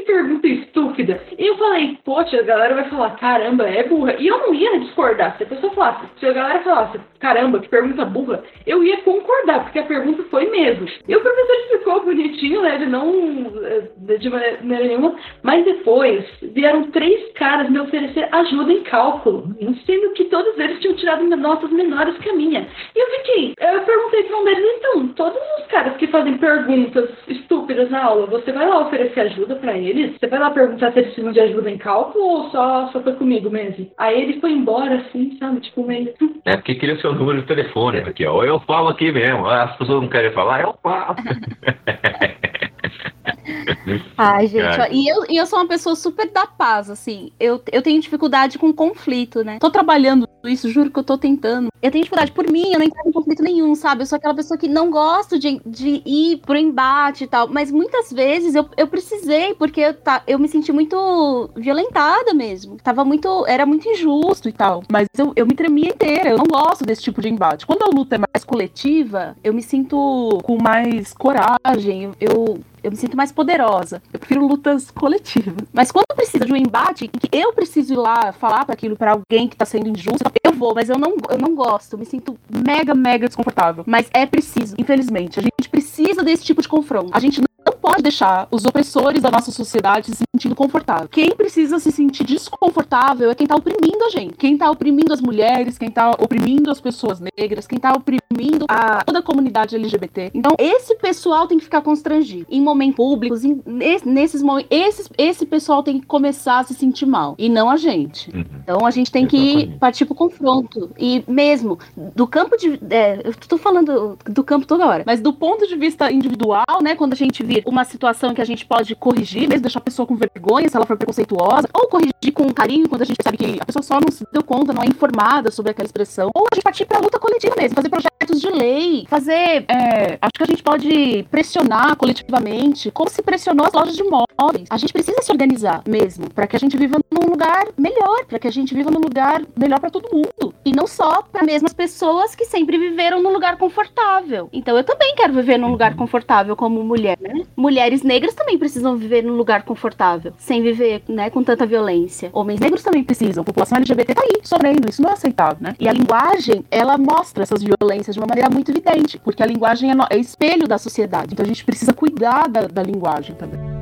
D: pergunta estúpida. E eu falei, poxa, a galera vai falar, caramba, é burra. E eu não ia discordar. Se a pessoa falasse, se a galera falasse, caramba, que pergunta burra, eu ia concordar, porque a pergunta foi mesmo. E o professor explicou bonitinho, né? Ele não eh, de maneira nenhuma. Mas depois vieram três caras me oferecer ajuda em cálculo, sendo que todos eles tinham tirado notas menores que a minha. E eu fiquei, eu perguntei para um deles, então, todos os caras que fazem perguntas estúpidas na aula, você vai lá oferecer ajuda para eles? Você vai lá perguntar se eles precisam de ajuda em cálculo ou só, só foi comigo mesmo? Aí ele foi embora, assim, sabe? Tipo, meio.
A: É porque queria seu número de telefone aqui, ó. Eu falo aqui mesmo. As pessoas não querem falar, eu falo.
C: Ai, gente, ó, e, eu, e eu sou uma pessoa super da paz, assim. Eu, eu tenho dificuldade com conflito, né? Tô trabalhando isso, juro que eu tô tentando. Eu tenho dificuldade por mim, eu não entro em conflito nenhum, sabe? Eu sou aquela pessoa que não gosto de, de ir pro embate e tal. Mas muitas vezes eu, eu precisei, porque eu, tá, eu me senti muito violentada mesmo. Tava muito. Era muito injusto e tal. Mas eu, eu me tremia inteira. Eu não gosto desse tipo de embate. Quando a luta é mais coletiva, eu me sinto com mais coragem. Eu, eu me sinto mais poderosa. Eu prefiro lutas coletivas. Mas quando precisa de um embate em que eu preciso ir lá falar para aquilo para alguém que tá sendo injusto, eu vou, mas eu não, eu não gosto. Eu me sinto mega, mega desconfortável. Mas é preciso, infelizmente. A gente precisa desse tipo de confronto. A gente não pode deixar os opressores da nossa sociedade se sentindo confortável. Quem precisa se sentir desconfortável é quem tá oprimindo a gente. Quem tá oprimindo as mulheres, quem tá oprimindo as pessoas negras, quem tá oprimindo a toda a comunidade LGBT. Então, esse pessoal tem que ficar constrangido. Em momentos públicos, em, nesses momentos, esse, esse pessoal tem que começar a se sentir mal. E não a gente. Uhum. Então, a gente tem Exatamente. que partir pro confronto. E mesmo, do campo de. É, eu tô falando do campo toda hora, mas do ponto de vista individual, né? Quando a gente vir uma situação que a gente pode corrigir, mesmo deixar a pessoa com vergonha se ela for preconceituosa, ou corrigir com carinho quando a gente sabe que a pessoa só não se deu conta, não é informada sobre aquela expressão, ou a gente partir pra luta coletiva mesmo, fazer projetos de lei, fazer. É, acho que a gente pode pressionar coletivamente, como se pressionou as lojas de móveis. A gente precisa se organizar mesmo, para que a gente viva num lugar melhor, para que a gente viva num lugar melhor para todo mundo. E não só para mesmas pessoas que sempre viveram num lugar confortável. Então eu também quero viver num lugar confortável como mulher, né? Mulheres negras também precisam viver num lugar confortável, sem viver, né, com tanta violência. Homens negros também precisam. A população LGBT tá aí, sofrendo. Isso não é aceitável, né? E a linguagem, ela mostra essas violências de uma maneira muito evidente, porque a linguagem é, é espelho da sociedade. Então a gente precisa cuidar da, da linguagem também.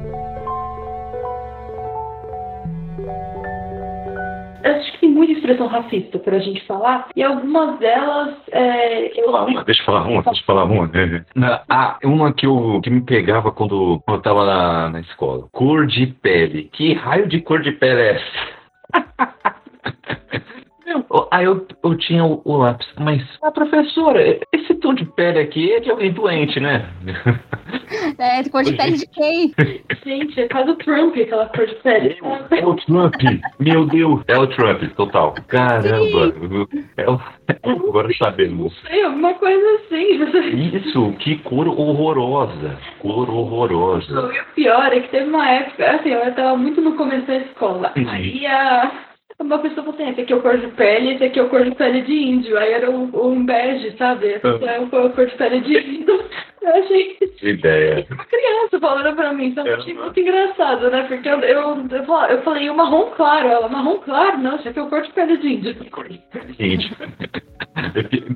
D: acho que tem muita expressão racista para a gente falar, e algumas delas. É,
A: eu... uma, deixa eu falar uma, deixa eu falar uma. ah, uma que, eu, que me pegava quando, eu tava na, na escola. Cor de pele. Que raio de cor de pele é essa? Aí eu, eu tinha o, o lápis, mas, a ah, professora, esse tom de pele aqui é de alguém doente, né?
C: É, cor de pele de quem?
D: Gente, é quase o Trump, aquela cor de pele.
A: É, é o Trump, meu Deus, é o Trump, total. Caramba, é o, agora sabemos.
D: Não sei, alguma coisa assim.
A: Isso, que cor horrorosa, cor horrorosa.
D: E o pior é que teve uma época, assim, eu tava muito no começo da escola, aí a uma pessoa falou assim, esse aqui é o cor de pele, esse aqui é o cor de pele de índio. Aí era o, um bege, sabe? Esse ah. é o cor de pele de índio. Eu achei.
A: Que ideia.
D: Uma criança falando pra mim, então achei muito engraçado, né? Porque eu, eu, eu, eu falei o marrom claro. Ela, marrom claro? Não, isso aqui é o cor de pele de índio. Índio.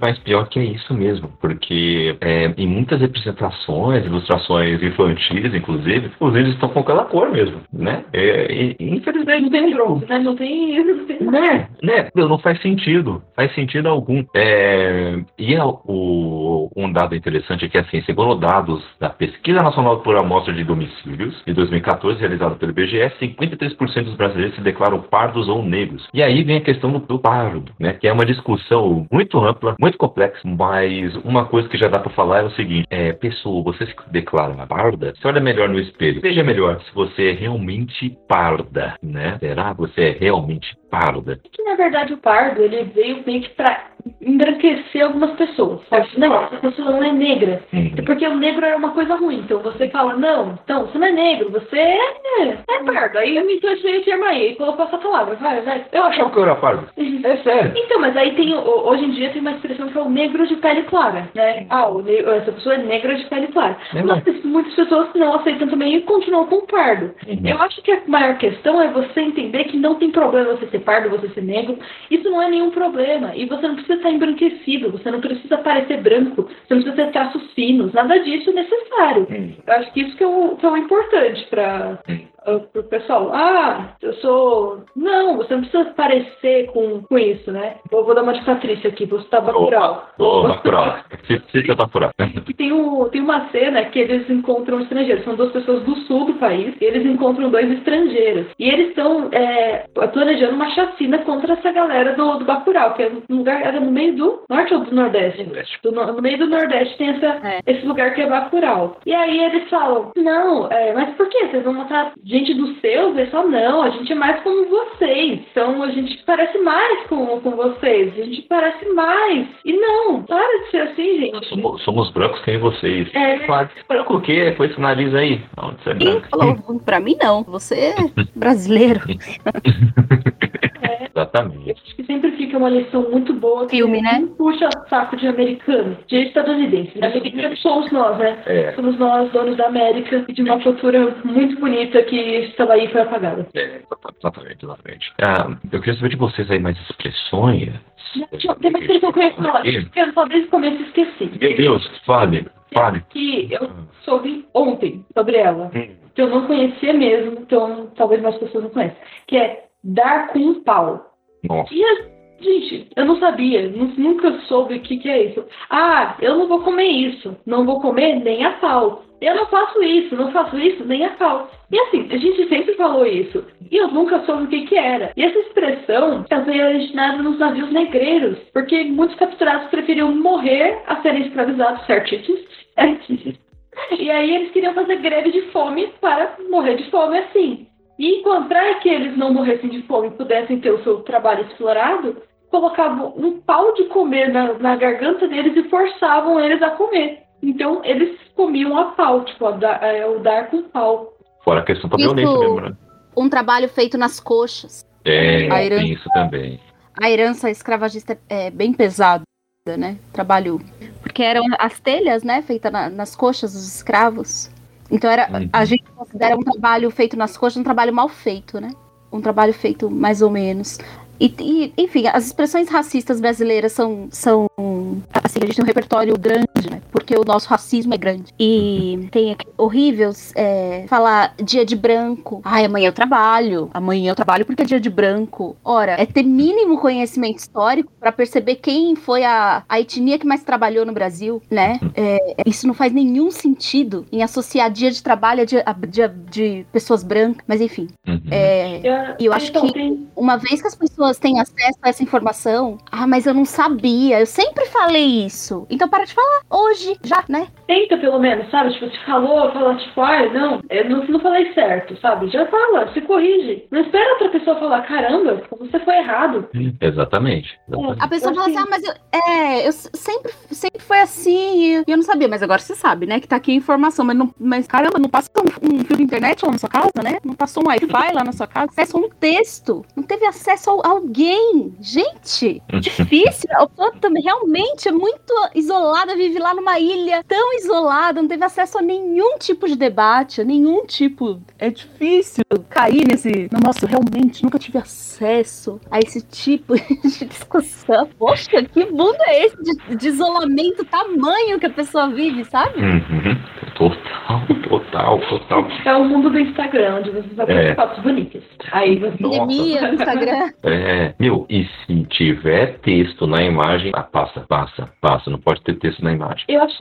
A: Mas pior que é isso mesmo, porque é, em muitas representações, ilustrações infantis, inclusive, os índios estão com aquela cor mesmo, né? É, infelizmente
D: não tem né? Não tem. Não tem...
A: Né? né? Não faz sentido. Faz sentido algum. É, e é o, um dado interessante é que, assim, segundo dados da Pesquisa Nacional por Amostra de Domicílios, de 2014, realizada pelo IBGE, 53% dos brasileiros se declaram pardos ou negros. E aí vem a questão do, do pardo, né? Que é uma discussão muito ampla, muito complexa, mas uma coisa que já dá para falar é o seguinte: é, pessoa, você se declara parda, você olha melhor no espelho. Veja melhor se você é realmente parda, né? Será que você é realmente parda.
D: Que na verdade o pardo ele veio meio que pra embranquecer algumas pessoas. Não, essa pessoa não é negra.
A: Uhum.
D: É porque o negro era uma coisa ruim. Então você fala, não, então você não é negro, você é, é pardo. Aí eu então esse termo aí, colocou essa palavra, vai, vai.
A: Eu achava que eu era pardo. É sério.
D: Então, mas aí tem, o- hoje em dia tem uma expressão que é o negro de pele clara, né? Ah, o essa pessoa é negra de pele clara.
A: É
D: Mas muitas pessoas que não aceitam também e continuam com pardo.
A: Uhum.
D: Eu acho que a maior questão é você entender que não tem problema você ser pardo, você ser negro. Isso não é nenhum problema. E você não precisa estar embranquecido, você não precisa parecer branco, você não precisa ter traços finos, nada disso é necessário. Eu acho que isso que é o, que é o importante para
A: Hum.
D: o pessoal. Ah, eu sou. Não, você não precisa parecer com, com isso, né? Eu vou dar uma de Patrícia aqui, você tá Bacurau.
A: Ô, eu tá furado.
D: E tem, o, tem uma cena que eles encontram estrangeiros. São duas pessoas do sul do país e eles encontram dois estrangeiros. E eles estão é, planejando uma chacina contra essa galera do, do Bacurau, que é um lugar era no meio do norte ou do nordeste? Do no, no meio do nordeste tem essa,
C: É.
D: esse lugar que é Bacurau. E aí eles falam, não, é, mas por que? Vocês vão matar gente dos seus? Eles falam, não, a gente é mais como vocês. Então a gente parece mais com, com vocês. A gente parece mais. E não, para de ser assim, gente.
A: Somos, somos brancos que nem vocês.
D: É.
A: Claro. Branco o quê? Com esse nariz aí? Onde você é branco?
C: falou, pra mim não, você é brasileiro.
A: Exatamente.
D: Acho que sempre fica uma lição muito boa.
C: Filme, né?
D: não Puxa saco de americano, de estadunidense. Americanos somos nós, né?
A: É.
D: Somos nós, donos da América, e de uma cultura muito bonita que estava aí e foi apagada.
A: É, exatamente, exatamente. Ah, eu queria saber de vocês aí mais expressões.
D: Eu- Tem uma expressão que eu ia falar, que eu só desde o começo esqueci.
A: Meu Deus, fale, fale.
D: Que eu soube ontem sobre ela, que eu não conhecia mesmo, então talvez mais pessoas não conheçam, que é dar com um pau.
A: Nossa.
D: E, gente, eu não sabia, nu- nunca soube o que, que é isso. Ah, eu não vou comer isso, não vou comer nem a pau. Eu não faço isso, não faço isso nem a pau. E assim, a gente sempre falou isso. E eu nunca soube o que, que era. E essa expressão ela veio originada nos navios negreiros, porque muitos capturados preferiam morrer a serem escravizados, certíssimos. E aí eles queriam fazer greve de fome para morrer de fome assim. E para que eles não morressem de fome e pudessem ter o seu trabalho explorado, colocavam um pau de comer na, na garganta deles e forçavam eles a comer. Então eles comiam a pau, tipo, a dar- é, o dar com pau.
A: Fora a questão
C: Isso-
A: violência mesmo, né?
C: Um trabalho feito nas coxas.
A: É,
C: A herança-
A: tem isso também.
C: A herança escravagista é bem pesada, né? Trabalho. Porque eram as telhas, né? Feitas na- nas coxas dos escravos. Então era,
A: Uhum.
C: a gente considera um trabalho feito nas coxas um trabalho mal feito, né? Um trabalho feito mais ou menos. E, e, enfim, as expressões racistas brasileiras são, são. Assim, a gente tem um repertório grande, né? Porque o nosso racismo é grande. E tem aqui- horrível é, falar dia de branco. Ai, amanhã eu trabalho. Amanhã eu trabalho porque é dia de branco. Ora, é ter mínimo conhecimento histórico pra perceber quem foi a, a etnia que mais trabalhou no Brasil, né? É, isso não faz nenhum sentido em associar dia de trabalho a dia, a dia de pessoas brancas. Mas enfim.
A: Uhum.
C: É, e eu acho
D: então,
C: que-
D: tem-
C: uma vez que as pessoas têm acesso a essa informação, ah, mas eu não sabia, eu sempre falei isso. Então para de falar hoje, já, né?
D: Tenta pelo menos, sabe? Tipo, se falou, fala tipo, ah, não, eu não, não falei certo, sabe? Já fala, se corrige. Não espera outra pessoa falar, caramba, você foi errado.
A: Exatamente. exatamente.
C: A pessoa
D: Eu
C: fala assim, ah, mas eu, é, eu sempre, sempre foi assim, e eu não sabia, mas agora você sabe, né? Que tá aqui a informação, mas, não, mas caramba, não passou um, um fio de internet lá na sua casa, né? Não passou um Wi-Fi lá na sua casa, acesso a um texto, não teve acesso a alguém. Gente, difícil. A pessoa também realmente é muito isolada, vive lá numa ilha tão isolada, não teve acesso a nenhum tipo de debate, a nenhum tipo. É difícil cair nesse. Nossa, eu realmente nunca tive acesso a esse tipo de discussão. Poxa, que mundo é esse de, de isolamento tamanho que a pessoa vive, sabe?
A: Uhum. Total, total, total.
D: É o mundo do Instagram, onde você só tem
A: É.
D: fotos bonitas. Aí você.
C: Pandemia no Instagram.
A: É, meu, e se tiver texto na imagem, ah, passa, passa, passa, não pode ter texto na imagem.
D: Eu acho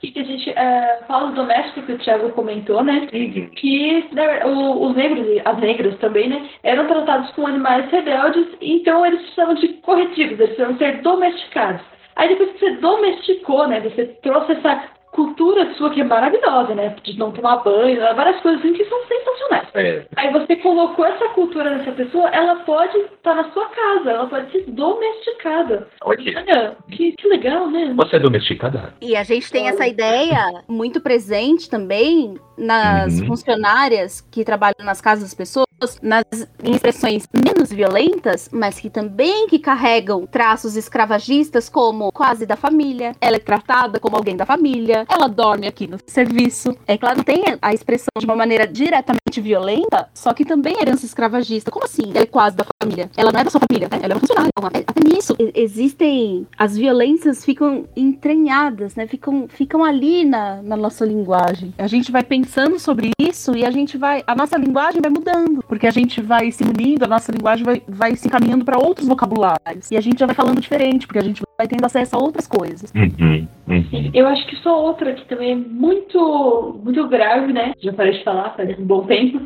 D: que a gente é, fala do doméstico que o Thiago comentou, né? Que né, o- os negros e as negras também, né? Eram tratados como animais rebeldes, então eles precisavam de corretivos, eles precisavam ser domesticados. Aí depois que você domesticou, né? Você trouxe essa cultura sua que é maravilhosa, né? De não tomar banho, várias coisas assim que são sensacionais.
A: É.
D: Aí você colocou essa cultura nessa pessoa, ela pode estar na sua casa, ela pode ser domesticada.
A: Olha,
D: Olha, que, que legal, né?
A: você é domesticada?
C: E a gente tem essa ideia muito presente também nas
A: Uhum.
C: funcionárias que trabalham nas casas das pessoas, nas expressões menos violentas, mas que também que carregam traços escravagistas como quase da família, ela é tratada como alguém da família, ela dorme aqui no serviço. É claro, tem a expressão de uma maneira diretamente violenta, só que também é herança escravagista. Como assim? Ela é quase da família. Ela não é da sua família, né? ela é uma funcionária. Até, nisso, existem. As violências ficam entranhadas, né? Ficam, ficam ali na, na nossa linguagem. A gente vai pensando sobre isso e a gente vai. A nossa linguagem vai mudando. Porque a gente vai se unindo, a nossa linguagem vai, vai se encaminhando para outros vocabulários. E a gente já vai falando diferente, porque a gente vai tendo acesso a outras coisas.
A: Uhum, uhum.
D: Eu acho que só outra que também é muito, muito grave, né? Já parei de falar faz um bom tempo.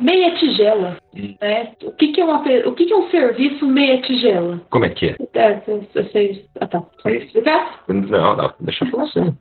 D: Meia tigela. Né? O, que, que, é uma, o que, que é um serviço meia tigela?
A: Como é que é?
D: É, vocês. Ah, tá. Explicar?
A: Não, não, deixa eu falar assim.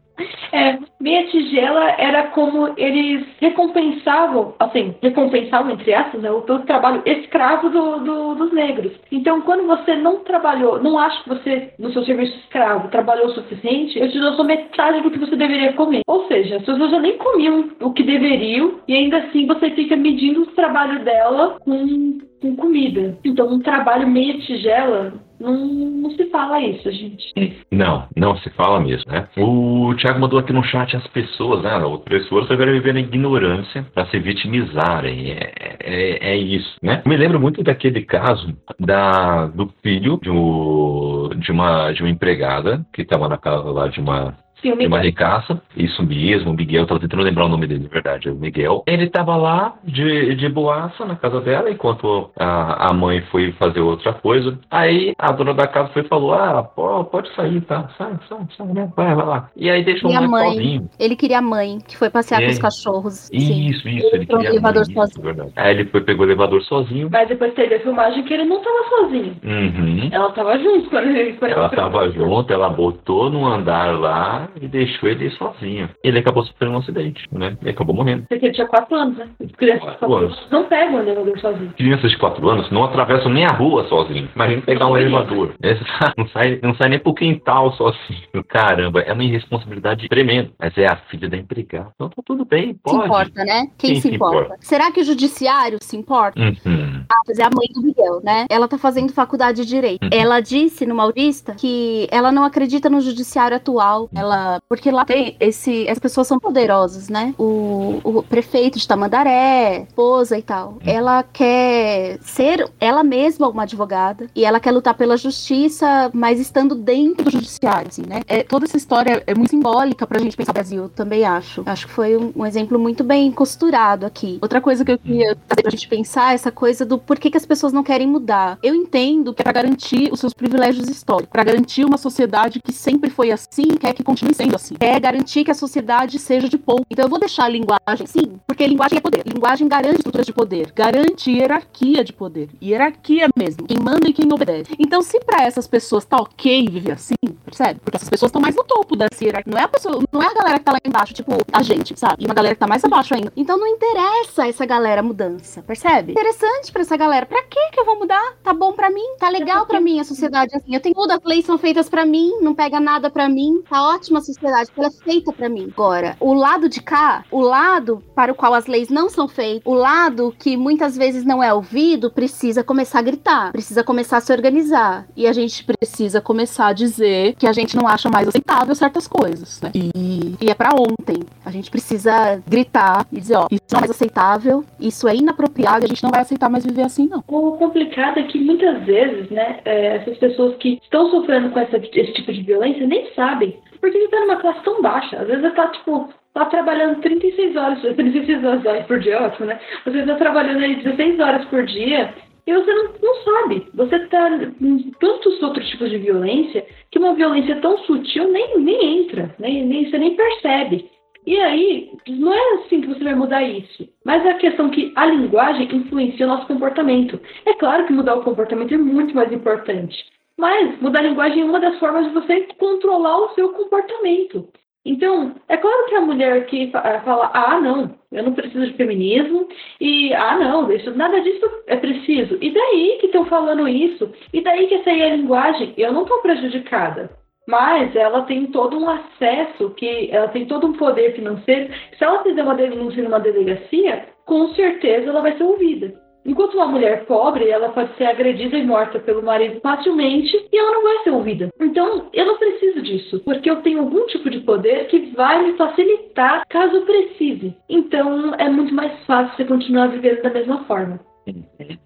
D: É, meia tigela era como eles recompensavam, assim, recompensavam, entre aspas, né, pelo trabalho escravo do, do- dos negros. Então, quando você não trabalhou, não acha que você, no seu serviço escravo, trabalhou o suficiente, eu te dou só metade do que você deveria comer. Ou seja, as pessoas já nem comiam o que deveriam, e ainda assim você fica medindo o trabalho dela com, com comida. Então, um trabalho meia tigela, não, não se fala isso, gente.
A: Não, não se fala mesmo, né? O Thiago mandou aqui no chat as pessoas, né? As pessoas devem viver na ignorância para se vitimizarem. É, é, é isso, né? Me lembro muito daquele caso da, do filho de, um- de, uma, de uma empregada que estava na casa lá de uma
D: Sim, o
A: de uma
D: Miguel.
A: ricaça, isso mesmo, o Miguel, tava tentando lembrar o nome dele, de verdade, é o Miguel. Ele tava lá de, de boaça na casa dela, enquanto a, a mãe foi fazer outra coisa. Aí a dona da casa foi e falou: Ah, pô, pode sair, tá? Sai, sai, sai, né? Vai, vai lá. E aí deixou
C: E
A: o moleque
C: mãe?
A: sozinho.
C: Ele queria a mãe, que foi passear
A: E
C: com os cachorros. Sim.
A: Isso, isso, ele
C: no
A: queria a
C: elevador
A: mãe,
C: sozinho.
A: isso. Aí ele foi, pegou o elevador sozinho.
D: Mas depois teve a filmagem que ele não tava sozinho.
A: Uhum.
D: Ela tava junto quando ele quando
A: Ela tava junto, ela botou no andar lá e deixou ele sozinho. Ele acabou sofrendo um acidente, né? E acabou morrendo.
D: Porque ele tinha 4 anos, né? Crianças de
A: Quatro
D: 4
A: anos.
D: anos não pegam o elevador sozinho.
A: Crianças de 4 anos não atravessam nem a rua sozinho. Imagina pegar um elevador. Esse Não sai, não sai nem pro quintal sozinho. Caramba, é uma irresponsabilidade tremenda. Mas é a filha da empregada. Então tá tudo bem,
C: Se
A: pode.
C: importa, né? Quem
A: Quem
C: se
A: se
C: importa?
A: importa?
C: Será que o judiciário se importa?
A: Uhum.
C: Ah, mas é a mãe do Miguel, né? Ela tá fazendo faculdade de direito.
A: Uhum.
C: Ela disse no Maurista que ela não acredita no judiciário atual. Ela, porque lá tem esse, as pessoas são poderosas, né? O, o prefeito de Tamandaré, esposa e tal. Ela quer ser ela mesma uma advogada e ela quer lutar pela justiça, mas estando dentro do judiciário, assim, né? É, toda essa história é muito simbólica pra gente pensar no Brasil, também acho. Acho que foi um, um exemplo muito bem costurado aqui. Outra coisa que eu queria trazer pra gente pensar é essa coisa do por que, que as pessoas não querem mudar. Eu entendo que é pra garantir os seus privilégios históricos, pra garantir uma sociedade que sempre foi assim quer que continue sendo assim. Quer garantir que a sociedade seja de pouco. Então eu vou deixar a linguagem sim, porque linguagem é poder. Linguagem garante estruturas de poder, garante hierarquia de poder. Hierarquia mesmo. Quem manda e quem obedece. Então, se pra essas pessoas tá ok viver assim, percebe? Porque essas pessoas estão mais no topo dessa hierarquia. Não é a pessoa, não é a galera que tá lá embaixo, tipo, a gente, sabe? E uma galera que tá mais abaixo ainda. Então não interessa essa galera mudança, percebe? Interessante pra essa galera. Pra que que eu vou mudar? Tá bom pra mim? Tá legal pra mim a sociedade assim. Eu tenho tudo, as leis são feitas pra mim, não pega nada pra mim. Tá ótima a sociedade, porque ela é feita pra mim. Agora, o lado de cá, o lado para o qual as leis não são feitas, o lado que muitas vezes não é ouvido, precisa começar a gritar, precisa começar a se organizar. E a gente precisa começar a dizer que a gente não acha mais aceitável certas coisas, né? E, e é pra ontem. A gente precisa gritar e dizer, ó, isso não é mais aceitável, isso é inapropriado, a gente não vai aceitar mais viver assim, não.
D: O complicado é que muitas vezes, né, é, essas pessoas que estão sofrendo com essa- esse tipo de violência nem sabem. Porque ele tá numa classe tão baixa. Às vezes ele tá, tipo, tá trabalhando 36 horas, 36 horas por dia, ótimo, né? Às vezes tá trabalhando aí 16 horas por dia e você não, não sabe. Você tá em tantos outros tipos de violência que uma violência tão sutil nem, nem entra, nem, nem, você nem percebe. E aí, não é assim que você vai mudar isso. Mas é a questão que a linguagem influencia o nosso comportamento. É claro que mudar o comportamento é muito mais importante. Mas mudar a linguagem é uma das formas de você controlar o seu comportamento. Então, é claro que a mulher que eh, fala, ah, não, eu não preciso de feminismo, e ah, não, isso, nada disso é preciso. E daí que estão falando isso? E daí que essa aí é a linguagem? Eu não estou prejudicada. Mas ela tem todo um acesso, que ela tem todo um poder financeiro. Se ela fizer uma denúncia numa delegacia, com certeza ela vai ser ouvida. Enquanto uma mulher pobre, ela pode ser agredida e morta pelo marido facilmente e ela não vai ser ouvida. Então, eu não preciso disso, porque eu tenho algum tipo de poder que vai me facilitar caso precise. Então, é muito mais fácil você continuar vivendo da mesma forma.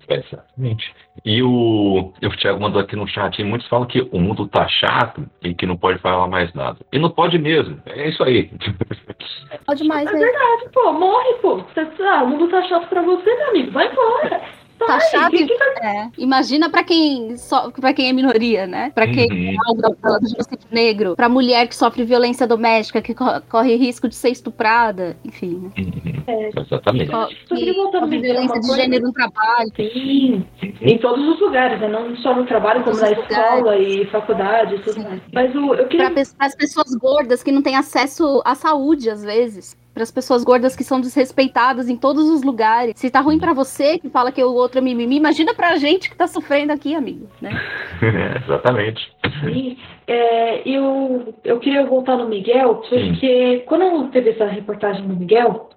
A: Exatamente. E o, o Thiago mandou aqui no chat, e muitos falam que o mundo tá chato e que não pode falar mais nada. E não pode mesmo. É isso aí.
C: Pode mais,
D: É
C: né?
D: verdade, pô, morre, pô. Ah, o mundo tá chato pra você, meu amigo. Vai embora.
C: Tá chato.
D: que que vai-
C: É. Imagina pra quem só para quem é minoria, né? Pra quem
A: Uhum.
C: é alvo da- do genocídio negro, pra mulher que sofre violência doméstica, que co- corre risco de ser estuprada, enfim. né?
A: Uhum.
D: É,
A: Exatamente.
C: Que
D: Miguel,
C: violência de gênero no trabalho.
D: Sim, em todos os lugares, né? Não só no trabalho, como na
C: os
D: escola e faculdade e tudo
C: Sim.
D: mais. Mas o, eu queria
C: Para as pessoas gordas que não têm acesso à saúde, às vezes. Para as pessoas gordas que são desrespeitadas em todos os lugares. Se tá ruim pra você, que fala que o outro é mimimi, imagina pra gente que tá sofrendo aqui, amigo. Né?
A: Exatamente.
D: Sim, é, eu, eu queria voltar no Miguel, porque quando eu teve essa reportagem do Miguel,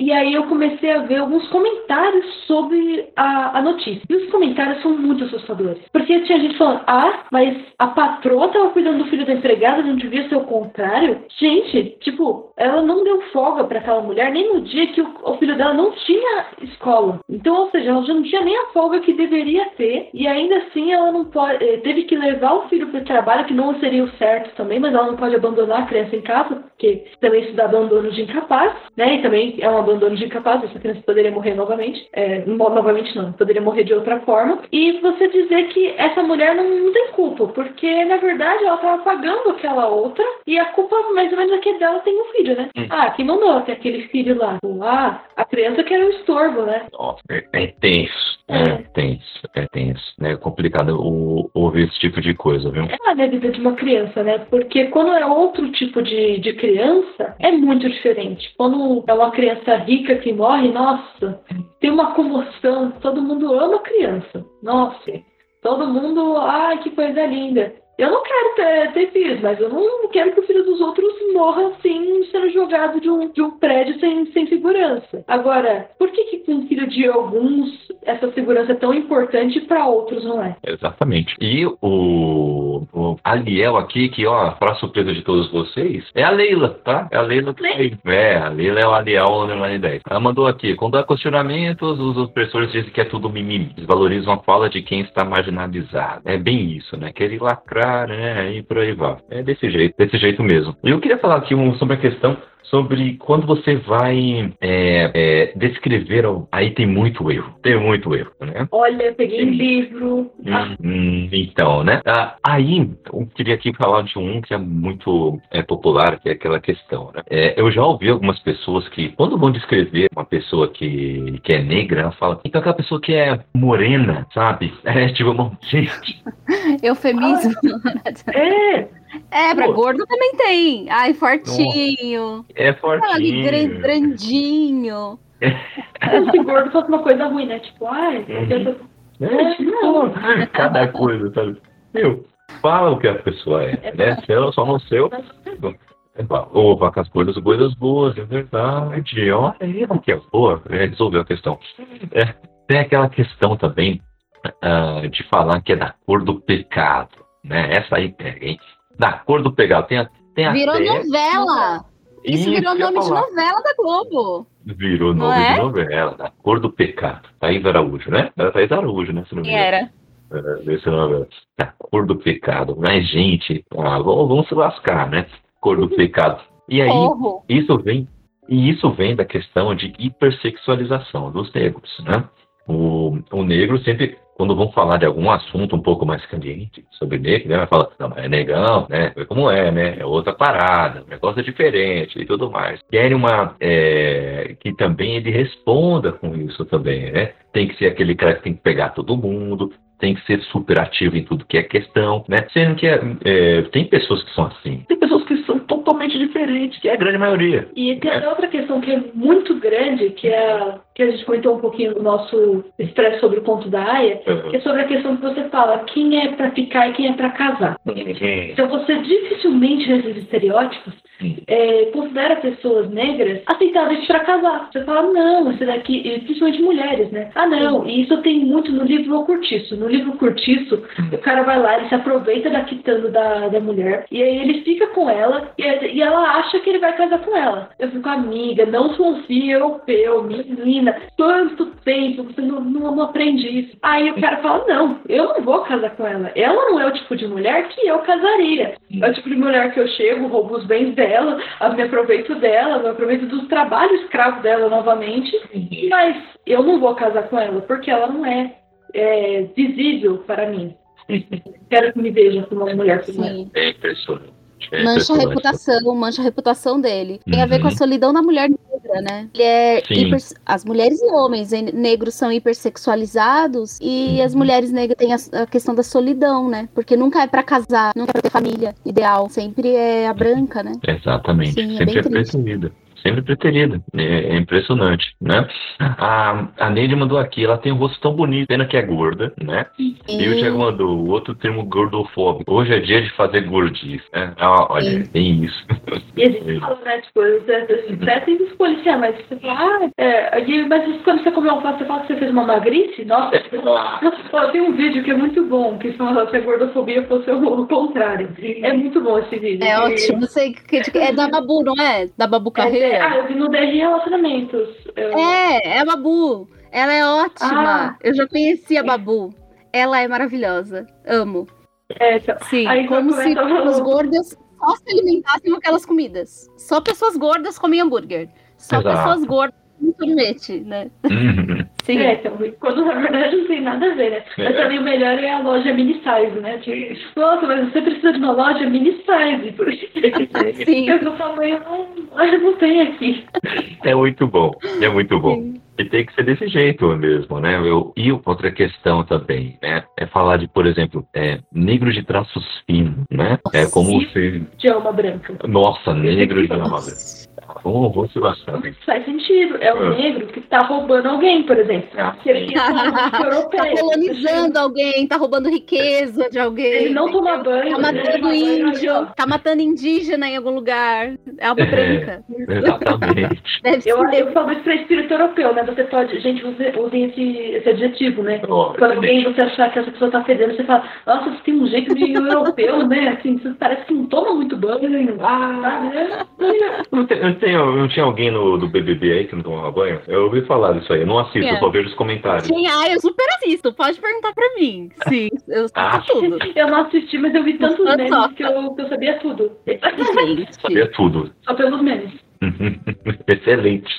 D: e aí eu comecei a ver alguns comentários sobre a, a notícia. E os comentários são muito assustadores. Porque tinha gente falando, ah, mas a patroa tava cuidando do filho da empregada, não devia ser o contrário? Gente, tipo, ela não deu folga para aquela mulher nem no dia que o, o filho dela não tinha escola. Então, ou seja, ela já não tinha nem a folga que deveria ter. E ainda assim ela não pode. eh, Teve que levar o filho para o trabalho, que não seria o certo também, mas ela não pode abandonar a criança em casa, porque também isso dá abandono de incapaz, né? E também é um abandono de incapaz, essa criança poderia morrer novamente. É, no- novamente não, poderia morrer de outra forma. E você dizer que essa mulher não, não tem culpa, porque na verdade ela estava pagando aquela outra e a culpa mais ou menos é que dela tem um filho, né?
A: Hum.
D: Ah, quem mandou ter aquele filho lá? Ah, a criança que era um estorvo, né?
A: Nossa, é, é tenso. É tenso, é tenso. É complicado o- ouvir esse tipo de coisa, viu?
D: É na vida de uma criança, né? Porque quando é outro tipo de, de criança, é muito diferente. Quando é uma criança rica que morre, nossa, tem uma comoção, todo mundo ama criança. Nossa, todo mundo, ai, que coisa linda. Eu não quero ter, ter filhos, mas eu não quero que o filho dos outros morra assim, sendo jogado de um, de um prédio sem, sem segurança. Agora, por que, que com o filho de alguns essa segurança é tão importante e para outros não é?
A: Exatamente. E o, o Aliel aqui, que ó, para surpresa de todos vocês, é a Leila, tá? É a Leila que aí. É, a Leila é o Aliel Underline 10. Ela mandou aqui, quando há questionamentos, os opressores dizem que é tudo mimimi. Desvalorizam a fala de quem está marginalizado. É bem isso, né? Querem lacrar, né? E por aí vai. É desse jeito, desse jeito mesmo. E eu queria falar aqui um, sobre a questão sobre quando você vai é, é, descrever, aí tem muito erro, tem muito erro, né?
D: Olha, peguei
A: Sim.
D: livro. Ah,
A: Hum, então, né? Ah, aí, eu queria aqui falar de um que é muito é, popular, que é aquela questão, né? É, eu já ouvi algumas pessoas que, quando vão descrever uma pessoa que, que é negra, ela fala, então aquela pessoa que é morena, sabe? É, tipo, uma- gente,
C: Eufemismo.
D: é,
C: É, pra
A: Pô.
C: gordo também tem. Ai, fortinho.
A: é
C: Ah, ali, gran-
A: fortinho.
C: grandinho.
D: esse gordo fosse uma coisa ruim, né? Tipo, ai,
A: Uhum. É, tipo, cada coisa, sabe? Meu, fala o que a pessoa é, né? Se ela só não sei, eu Ou vacas gordas, coisas boas, é verdade. Olha aí, que é boa, é, resolveu a questão. É, tem aquela questão também ah, de falar que é da cor do pecado, né? Essa aí pega, hein? Da cor do pecado. Tem, a- tem
C: Virou
A: até...
C: novela. Isso virou
A: eu ia
C: nome de novela da Globo.
A: Virou nome
C: é?
A: de novela, da cor do pecado. Thaís Araújo, né? Era Thaís Araújo, né? Se não me engano.
C: era?
A: É, desse nome, a cor do pecado. Mas, gente, ah, vamos, vamos se lascar, né? Cor do pecado. E aí,
C: Porro.
A: isso vem, e isso vem da questão de hipersexualização dos negros, né? O, o negro sempre, quando vão falar de algum assunto um pouco mais candente sobre negro, né? Vai falar, não, mas é negão, né? É como é, né? É outra parada, o negócio é diferente e tudo mais. Querem uma, é, que também ele responda com isso também, né? Tem que ser aquele cara que tem que pegar todo mundo, tem que ser super ativo em tudo que é questão, né? Sendo que é, é, tem pessoas que são assim, tem pessoas que são totalmente diferentes, que é a grande maioria.
D: E tem é. outra questão que é muito grande, que é que a gente comentou um pouquinho no nosso expresso sobre o ponto da Aya, uhum. que é sobre a questão que você fala, quem é para ficar e quem é para casar. Uhum. Então você dificilmente nesses estereótipos é, considera pessoas negras aceitáveis para casar. Você fala, não, esse daqui, principalmente mulheres, né? Ah, não, e isso tem muito no livro O Curtiço. No livro Curtiço, hum. o cara vai lá, ele se aproveita da quitanda da, da mulher, e aí ele fica com ela, e, e ela acha que ele vai casar com ela. Eu fico, amiga, não sou um filho europeu, menina, quanto tempo, você não, não, não aprende isso. Aí o cara fala, não, eu não vou casar com ela. Ela não é o tipo de mulher que eu casaria. É o tipo de mulher que eu chego, roubo os bens dela, dela, me aproveito dela, me aproveito do trabalho escravo dela novamente, mas eu não vou casar com ela, porque ela não é, é visível para mim. Quero que me veja como uma mulher como ela.
A: É impressionante.
C: É mancha a reputação, mancha a reputação dele. Tem uhum. a ver com a uhum. solidão da mulher negra, né? Ele é hiper... As mulheres e homens negros são hipersexualizados e uhum. as mulheres negras têm a, a, questão da solidão, né? Porque nunca é para casar, nunca é pra ter família ideal. Sempre é a branca, né?
A: Exatamente. Sim, é Sempre é, é preferida sempre preterida. É, é, impressionante, né? A, a Neide mandou aqui, ela tem um rosto tão bonito, pena que é gorda, né? E, e o Thiago mandou o outro termo gordofóbico. Hoje é dia de fazer gordice, né? Ah, olha, Sim. tem isso.
D: E a gente fala, né, tipo, até tem dos policiais, mas você fala, ah, é, mas quando você comeu alface, você fala que você fez uma magrice? Nossa, é. tem um vídeo que é muito bom, que fala se a gordofobia fosse o contrário. É muito bom esse vídeo.
C: É ótimo, sei que é da Babu, não é? Da Babu Carreira.
D: É, ah, eu vi no DR Relacionamentos. Eu...
C: É, é a Babu. Ela é ótima. Ah. Eu já conheci a Babu. Ela é maravilhosa. Amo.
D: É, então,
C: Sim, como se pessoas gordas só se alimentassem com aquelas comidas. Só pessoas gordas comem hambúrguer. Só Exato. pessoas gordas um sorvete, né?
D: Uhum. Sim. É, então, quando na verdade não tem nada a ver, né? É. Mas também o melhor é a loja mini size, né? Tipo, nossa, mas você precisa de uma loja mini size. Porque Sim. eu tamanho não, não tem aqui.
A: É muito bom, é muito bom. Sim. E tem que ser desse jeito mesmo, né? Eu, e outra questão também, né? É falar de, por exemplo, é, negro de traços finos, né? É como se.
D: De alma branca.
A: Nossa, negro de alma branca. Um rosto
D: bastante. Faz sentido. É o é. negro que está roubando alguém, por exemplo. Ah, que ele
C: tá colonizando alguém, tá roubando riqueza de alguém.
D: Ele não toma banho.
C: Tá matando índio, tá matando indígena em algum lugar. É alma é, branca.
A: Exatamente.
D: Deve eu, eu falo isso para espírito europeu, né? Você pode. Gente, você usem esse, esse adjetivo, né? Oh, Quando alguém você achar que essa pessoa tá fedendo, você fala, nossa, você tem um jeito de europeu, né? Assim, você parece que não toma muito banho. Né? Ah, tá, né?
A: Tem, não tinha alguém no, do BBB aí que não tomava banho? Eu ouvi falar disso aí. Eu não assisto, é. eu só vejo os comentários.
C: Sim, ah, eu super assisto. Pode perguntar pra mim. Sim, eu assisto ah. tudo.
D: Eu não assisti, mas eu vi tantos memes que eu, que eu sabia tudo.
A: Gente. Sabia tudo.
D: Só pelos memes.
A: Excelente.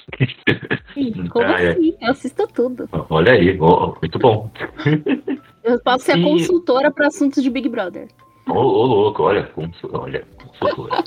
C: Sim, como ah, assim? É. Eu assisto tudo.
A: Olha aí, oh, muito bom.
C: Eu posso ser e... consultora para assuntos de Big Brother.
A: Ô, oh, oh, louco, olha, olha.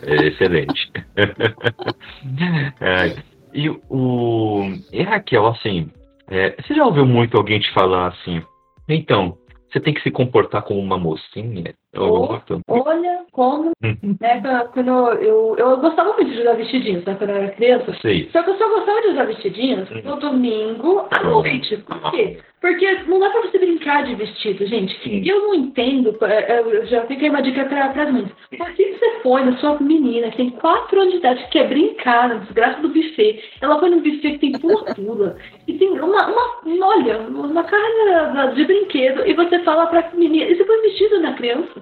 A: É excelente. é, e o. E Raquel, assim, é, você já ouviu muito alguém te falar assim? Então, você tem que se comportar como uma mocinha?
D: Oh, olha como, uhum. né, quando eu, eu gostava muito de usar vestidinhos, né, quando eu era criança.
A: Sei.
D: Só que eu só gostava de usar vestidinhos uhum. no domingo à noite. Por quê? Porque não dá pra você brincar de vestido, gente. E eu não entendo, é, é, eu já fiquei uma dica pra, as mães. Por que você põe na sua menina, que tem 4 anos de idade, que quer brincar na desgraça do buffet? Ela põe num buffet que tem pula-pula. e tem uma, uma, olha, uma cara de brinquedo. E você fala pra menina, e você põe vestido na criança?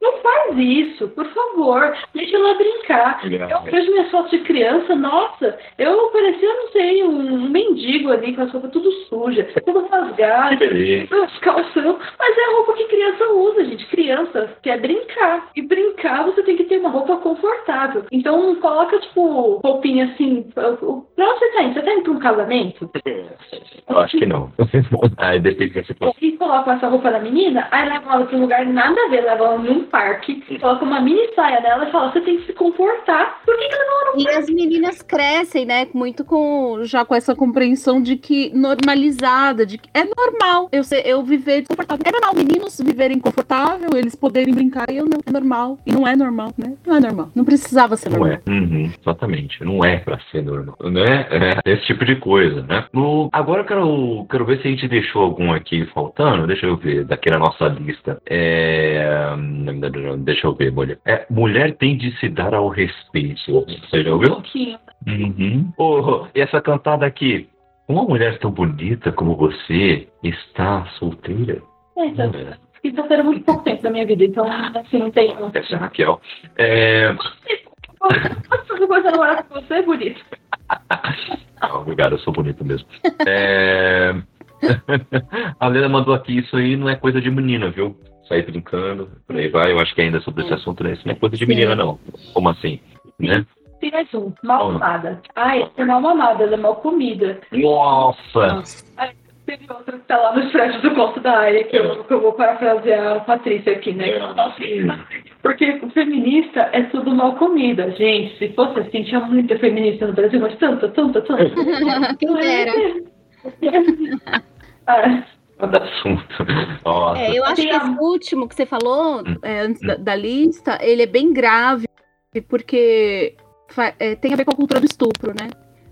D: Não faz isso, por favor. Deixa ela brincar. Legal. Eu vejo minhas fotos de criança, nossa, eu parecia, não sei, um mendigo ali com a roupa tudo suja, tudo rasgado, calção. Mas é a roupa que criança usa, gente. Criança quer brincar. E brincar você tem que ter uma roupa confortável. Então coloca, tipo, roupinha assim. Pra onde você tá indo? Você tá indo pra um casamento?
A: Eu acho que não. aí depende
D: da situação. E coloca essa roupa da menina, aí leva ela pra um lugar nada a ver, leva ela num parque, coloca uma mini saia nela e fala, você tem que se comportar. Por que, que ela não
C: E as meninas crescem, né? Muito com já com essa compreensão de que normalizada, de que é normal eu ser, eu viver desconfortável. É normal meninos viverem confortável, eles poderem brincar e eu não. É normal. E não é normal, né? Não é normal. Não precisava ser
A: Não
C: normal.
A: é. Uhum, exatamente. Não é pra ser normal. Né? É esse tipo de coisa, né? No, agora eu quero, quero ver se a gente deixou algum aqui faltando. Deixa eu ver, daqui na nossa lista. É, deixa eu ver, mulher. É, mulher tem de se dar ao respeito. Você já
D: Um
A: ouviu?
D: pouquinho.
A: Uhum. Oh, e essa cantada aqui? Uma mulher tão bonita como você está solteira?
D: É, isso tá sendo muito pouco tempo da minha vida, então assim, não tem.
A: Essa é a Raquel. É...
D: Posso coisa namorar com você, bonito?
A: Obrigado, eu sou bonito mesmo. É... a Lena mandou aqui, isso aí não é coisa de menina, viu? Sair brincando, por aí vai. Eu acho que ainda sobre esse assunto, né? Isso não é coisa de
C: Sim.
A: menina, não. Como assim? Né?
D: Tem mais um, mal
A: Oh.
D: amada. Ai, essa é mal mamada, ela é mal comida.
A: Nossa!
D: Teve outra que tá lá nos prédios do Conto da Área, que eu, que eu vou parafrasear a Patrícia aqui, né? Porque o feminista é tudo mal comida. Gente, se fosse assim, tinha muita feminista no Brasil, mas tanta, tanta, tanta.
C: Quem dera.
D: Ah,
A: Cada assunto. Nossa.
C: É, eu acho que esse último que você falou,
A: Hum.
C: é, antes da, da lista, ele é bem grave, porque é, tem a ver com a cultura do estupro, né?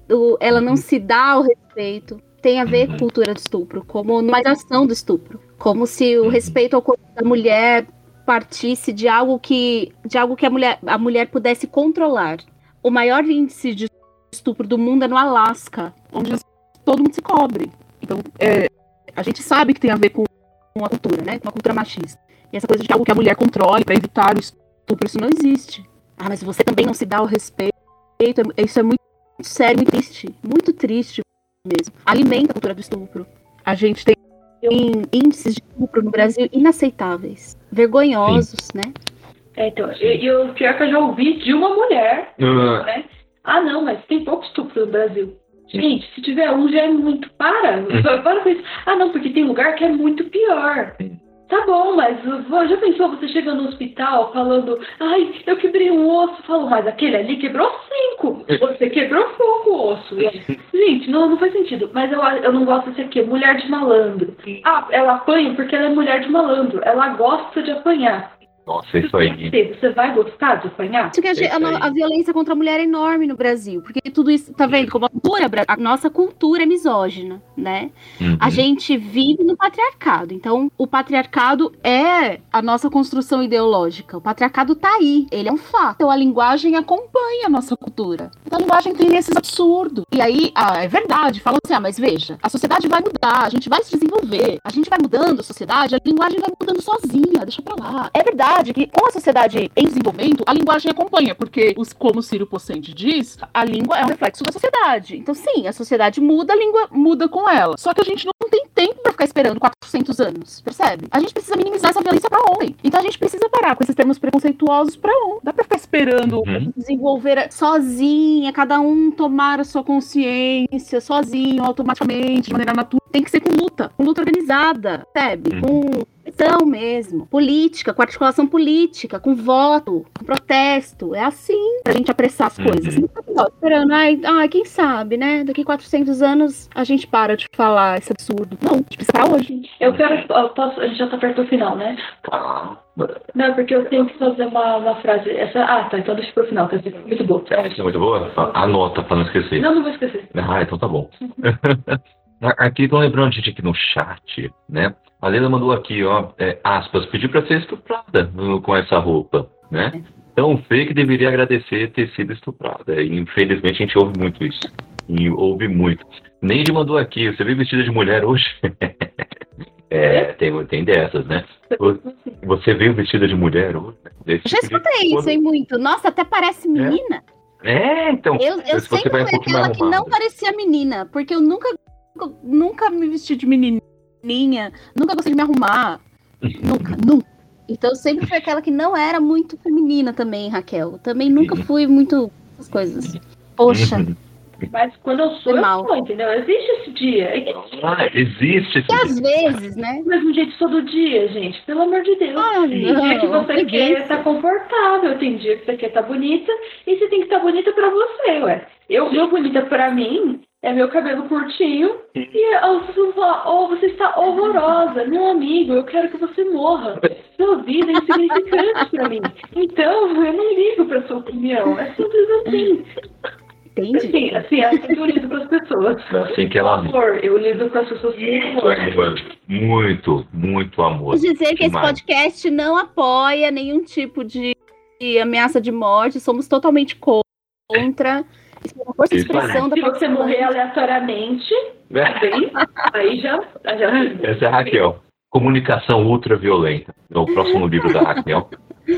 C: Do- ela não se dá o respeito. Tem a ver com a cultura do estupro, como normalização do estupro. Como se o respeito ao corpo da mulher partisse de algo que, de algo que a, mulher, a mulher pudesse controlar. O maior índice de estupro do mundo é no Alasca, onde todo mundo se cobre. Então, é, a gente sabe que tem a ver com com a cultura, né? Com a cultura machista. E essa coisa de algo que a mulher controle para evitar o estupro, isso não existe. Ah, mas você também não se dá o respeito. é- Isso é muito sério, muito triste. Muito triste mesmo. Alimenta a cultura do estupro. A gente tem índices de estupro no Brasil inaceitáveis. Vergonhosos, né?
D: É, então, e, e o pior que eu já ouvi de uma mulher,
A: Ah,
D: né? Ah, não, mas tem pouco estupro no Brasil. Gente, se tiver um já é muito. Para!
A: Hum.
D: Para com isso. Ah, não, porque tem lugar que é muito pior. Tá bom, mas já pensou você chega no hospital falando, ai, eu quebrei um osso, falou, mas aquele ali quebrou cinco, você quebrou pouco o osso. Gente, não, não faz sentido. Mas eu, eu não gosto desse aqui, mulher de malandro. Ah, ela apanha porque ela é mulher de malandro. Ela gosta de apanhar.
A: Nossa, isso aí.
D: Você vai gostar de apanhar?
C: Isso que a,
A: isso aí.
C: a, a violência contra a mulher é enorme no Brasil. Porque tudo isso, tá vendo? Como a, cultura, a nossa cultura é misógina, né?
A: Uhum.
C: A gente vive no patriarcado. Então, o patriarcado é a nossa construção ideológica. O patriarcado tá aí. Ele é um fato. Então, a linguagem acompanha a nossa cultura. Então, a linguagem tem esses absurdos. E aí, ah, é verdade. Falam assim, ah, mas veja, a sociedade vai mudar, a gente vai se desenvolver, a gente vai mudando a sociedade, a linguagem vai mudando sozinha, deixa pra lá. É verdade que com a sociedade em desenvolvimento, a linguagem acompanha, porque, os, como o Ciro Pocente diz, a língua é um reflexo da sociedade. Então, sim, a sociedade muda, a língua muda com ela. Só que a gente não tem tempo pra ficar esperando 400 anos, percebe? A gente precisa minimizar essa violência pra ontem. Então, a gente precisa parar com esses termos preconceituosos pra ontem. Dá pra ficar esperando
A: Uhum.
C: desenvolver sozinha, cada um tomar a sua consciência sozinho, automaticamente, de maneira natural. Tem que ser com luta, com luta organizada, percebe?
A: Uhum.
C: Com pressão mesmo, política, com articulação política, com voto, com protesto. É assim pra gente apressar as
A: Uhum.
C: coisas. Não fica só esperando, ai, ai, quem sabe, né? Daqui 400 anos a gente para de falar esse absurdo. Não, a gente precisa hoje.
D: Eu quero. Eu posso, a gente já tá perto do final, né?
A: Tá.
D: Não, porque eu tenho que fazer uma, uma frase. Essa, ah, tá, então deixa pro final, que essa é muito boa.
A: Isso é muito boa? Anota pra não esquecer.
D: Não, não vou esquecer.
A: Ah, então tá bom. aqui estão lembrando a gente aqui no chat, né? A Leila mandou aqui, ó, é, aspas, pediu pra ser estuprada com essa roupa, né? Tão feio que deveria agradecer ter sido estuprada. E, infelizmente a gente ouve muito isso. E ouve muito. Neide mandou aqui, você veio vestida de mulher hoje? é, tem, tem dessas, né? Você veio vestida de mulher hoje?
C: Já
A: tipo
C: escutei isso, hein, muito. Nossa, até parece menina.
A: É, então.
C: Eu, eu sempre
A: um
C: fui aquela que não parecia menina, porque eu nunca, nunca me vesti de menininha, nunca gostei de me arrumar, nunca, nunca. Então sempre fui aquela que não era muito feminina também, Raquel. Também nunca fui muito essas coisas. Poxa,
D: Mas quando eu sou, eu
C: mal.
D: sou, entendeu? Existe esse dia. É
A: Ah, existe esse
C: E às vezes, né?
D: do mesmo jeito todo dia, gente. Pelo amor de Deus.
C: Ah,
D: tem dia que
C: não,
D: você
C: preguiça.
D: quer estar confortável, tem dia que você quer estar bonita, e você tem que estar bonita pra você, ué. Eu, meu bonita pra mim é meu cabelo curtinho, e as pessoas falam, oh, você está horrorosa. Meu amigo, eu quero que você morra. Sua vida é insignificante pra mim. Então, eu não ligo pra sua opinião. É simples assim.
C: Entende?
D: Assim, assim, é assim que eu lido com as pessoas.
A: Assim que ela
D: amor, eu lido com as pessoas com amor.
A: Muito, muito amor.
C: Dizer que esse
A: Demais.
C: podcast não apoia nenhum tipo de, ameaça de morte, somos totalmente contra. Isso é uma força de expressão da
D: Se você morrer aleatoriamente, bem, aí já, já
A: Essa é a Raquel. Comunicação ultraviolenta. É o próximo livro da Raquel.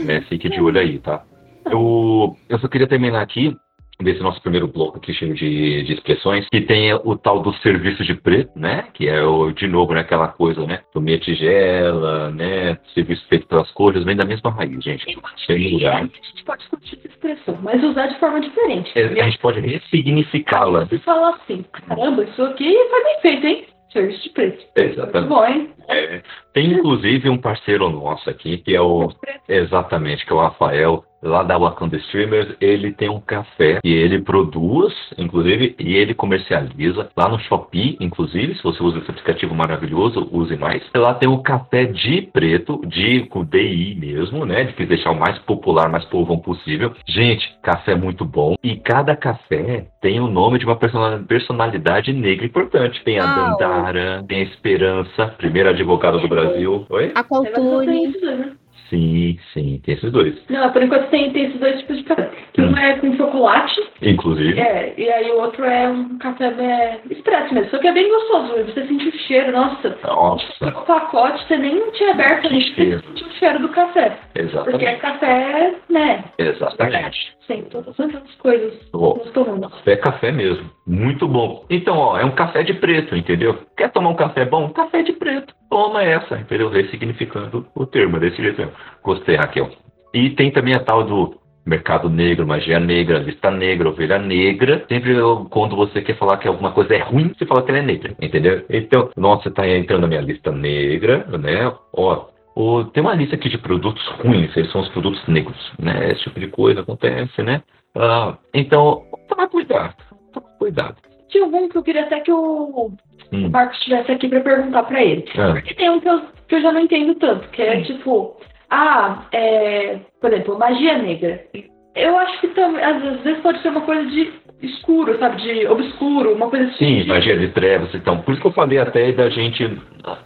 A: É, fique de olho aí, tá? Eu, eu só queria terminar aqui, desse nosso primeiro bloco aqui cheio de, de expressões, que tem o tal do serviço de preto, né? Que é, o, de novo, né, aquela coisa, né? Tomei tigela, né? Serviço feito pelas cores, vem da mesma raiz, gente. Tem lugar.
D: A gente pode discutir essa expressão, mas usar de forma diferente.
A: É, A gente pode ressignificá-la.
D: Você fala assim, caramba, isso aqui foi bem feito, hein? Serviço de preço. Muito
A: Exatamente.
D: bom, hein?
A: É, tem inclusive um parceiro nosso aqui, que é o Exatamente, que é o Rafael, lá da Wakanda Streamers. Ele tem um café que ele produz, inclusive, e ele comercializa lá no Shopee, inclusive. Se você usa esse aplicativo maravilhoso, use mais. Lá tem o café de preto, de com DI mesmo, né? De que deixar o mais popular, mais povão possível. Gente, café é muito bom. E cada café tem o nome de uma persona- personalidade negra importante. Tem a. Dandara, tem a Esperança, primeira advogada do Brasil. Oi?
C: A
D: tem dois, né?
A: Sim, sim, tem esses dois.
D: Não, por enquanto tem, tem esses dois tipos de café. Que
A: Hum.
D: Um é com chocolate,
A: Inclusive.
D: é, e aí o outro é um café é, expresso mesmo. Só que é bem gostoso, você sente o cheiro, nossa.
A: Nossa,
D: O pacote você nem tinha aberto ali, você sente o cheiro do café. Porque é
A: exatamente.
D: café, né?
A: Exatamente.
D: Sem todas as coisas comuns.
A: Café, café mesmo. Muito bom. Então, ó, é um café de preto, entendeu? Quer tomar um café bom? Café de preto. Toma essa, entendeu? Ressignificando o termo, desse jeito. Gostei, Raquel. E tem também a tal do mercado negro, magia negra, lista negra, ovelha negra. Sempre quando você quer falar que alguma coisa é ruim, você fala que ela é negra, entendeu? Então, nossa, tá entrando na minha lista negra, né? Ó, tem uma lista aqui de produtos ruins, eles são os produtos negros, né? Esse tipo de coisa acontece, né? Ah, então, toma cuidado, cuidado.
D: Tinha um que eu queria até que o
A: Hum.
D: Marcos estivesse aqui pra perguntar pra ele.
A: Ah,
D: Porque tem um que eu, que eu já não entendo tanto, que é tipo, ah, é, por exemplo, magia negra. Eu acho que também, às vezes, às vezes pode ser uma coisa de escuro, sabe? De obscuro, uma coisa assim.
A: sim,
D: de-
A: magia de trevas, então. Por isso que eu falei até da gente.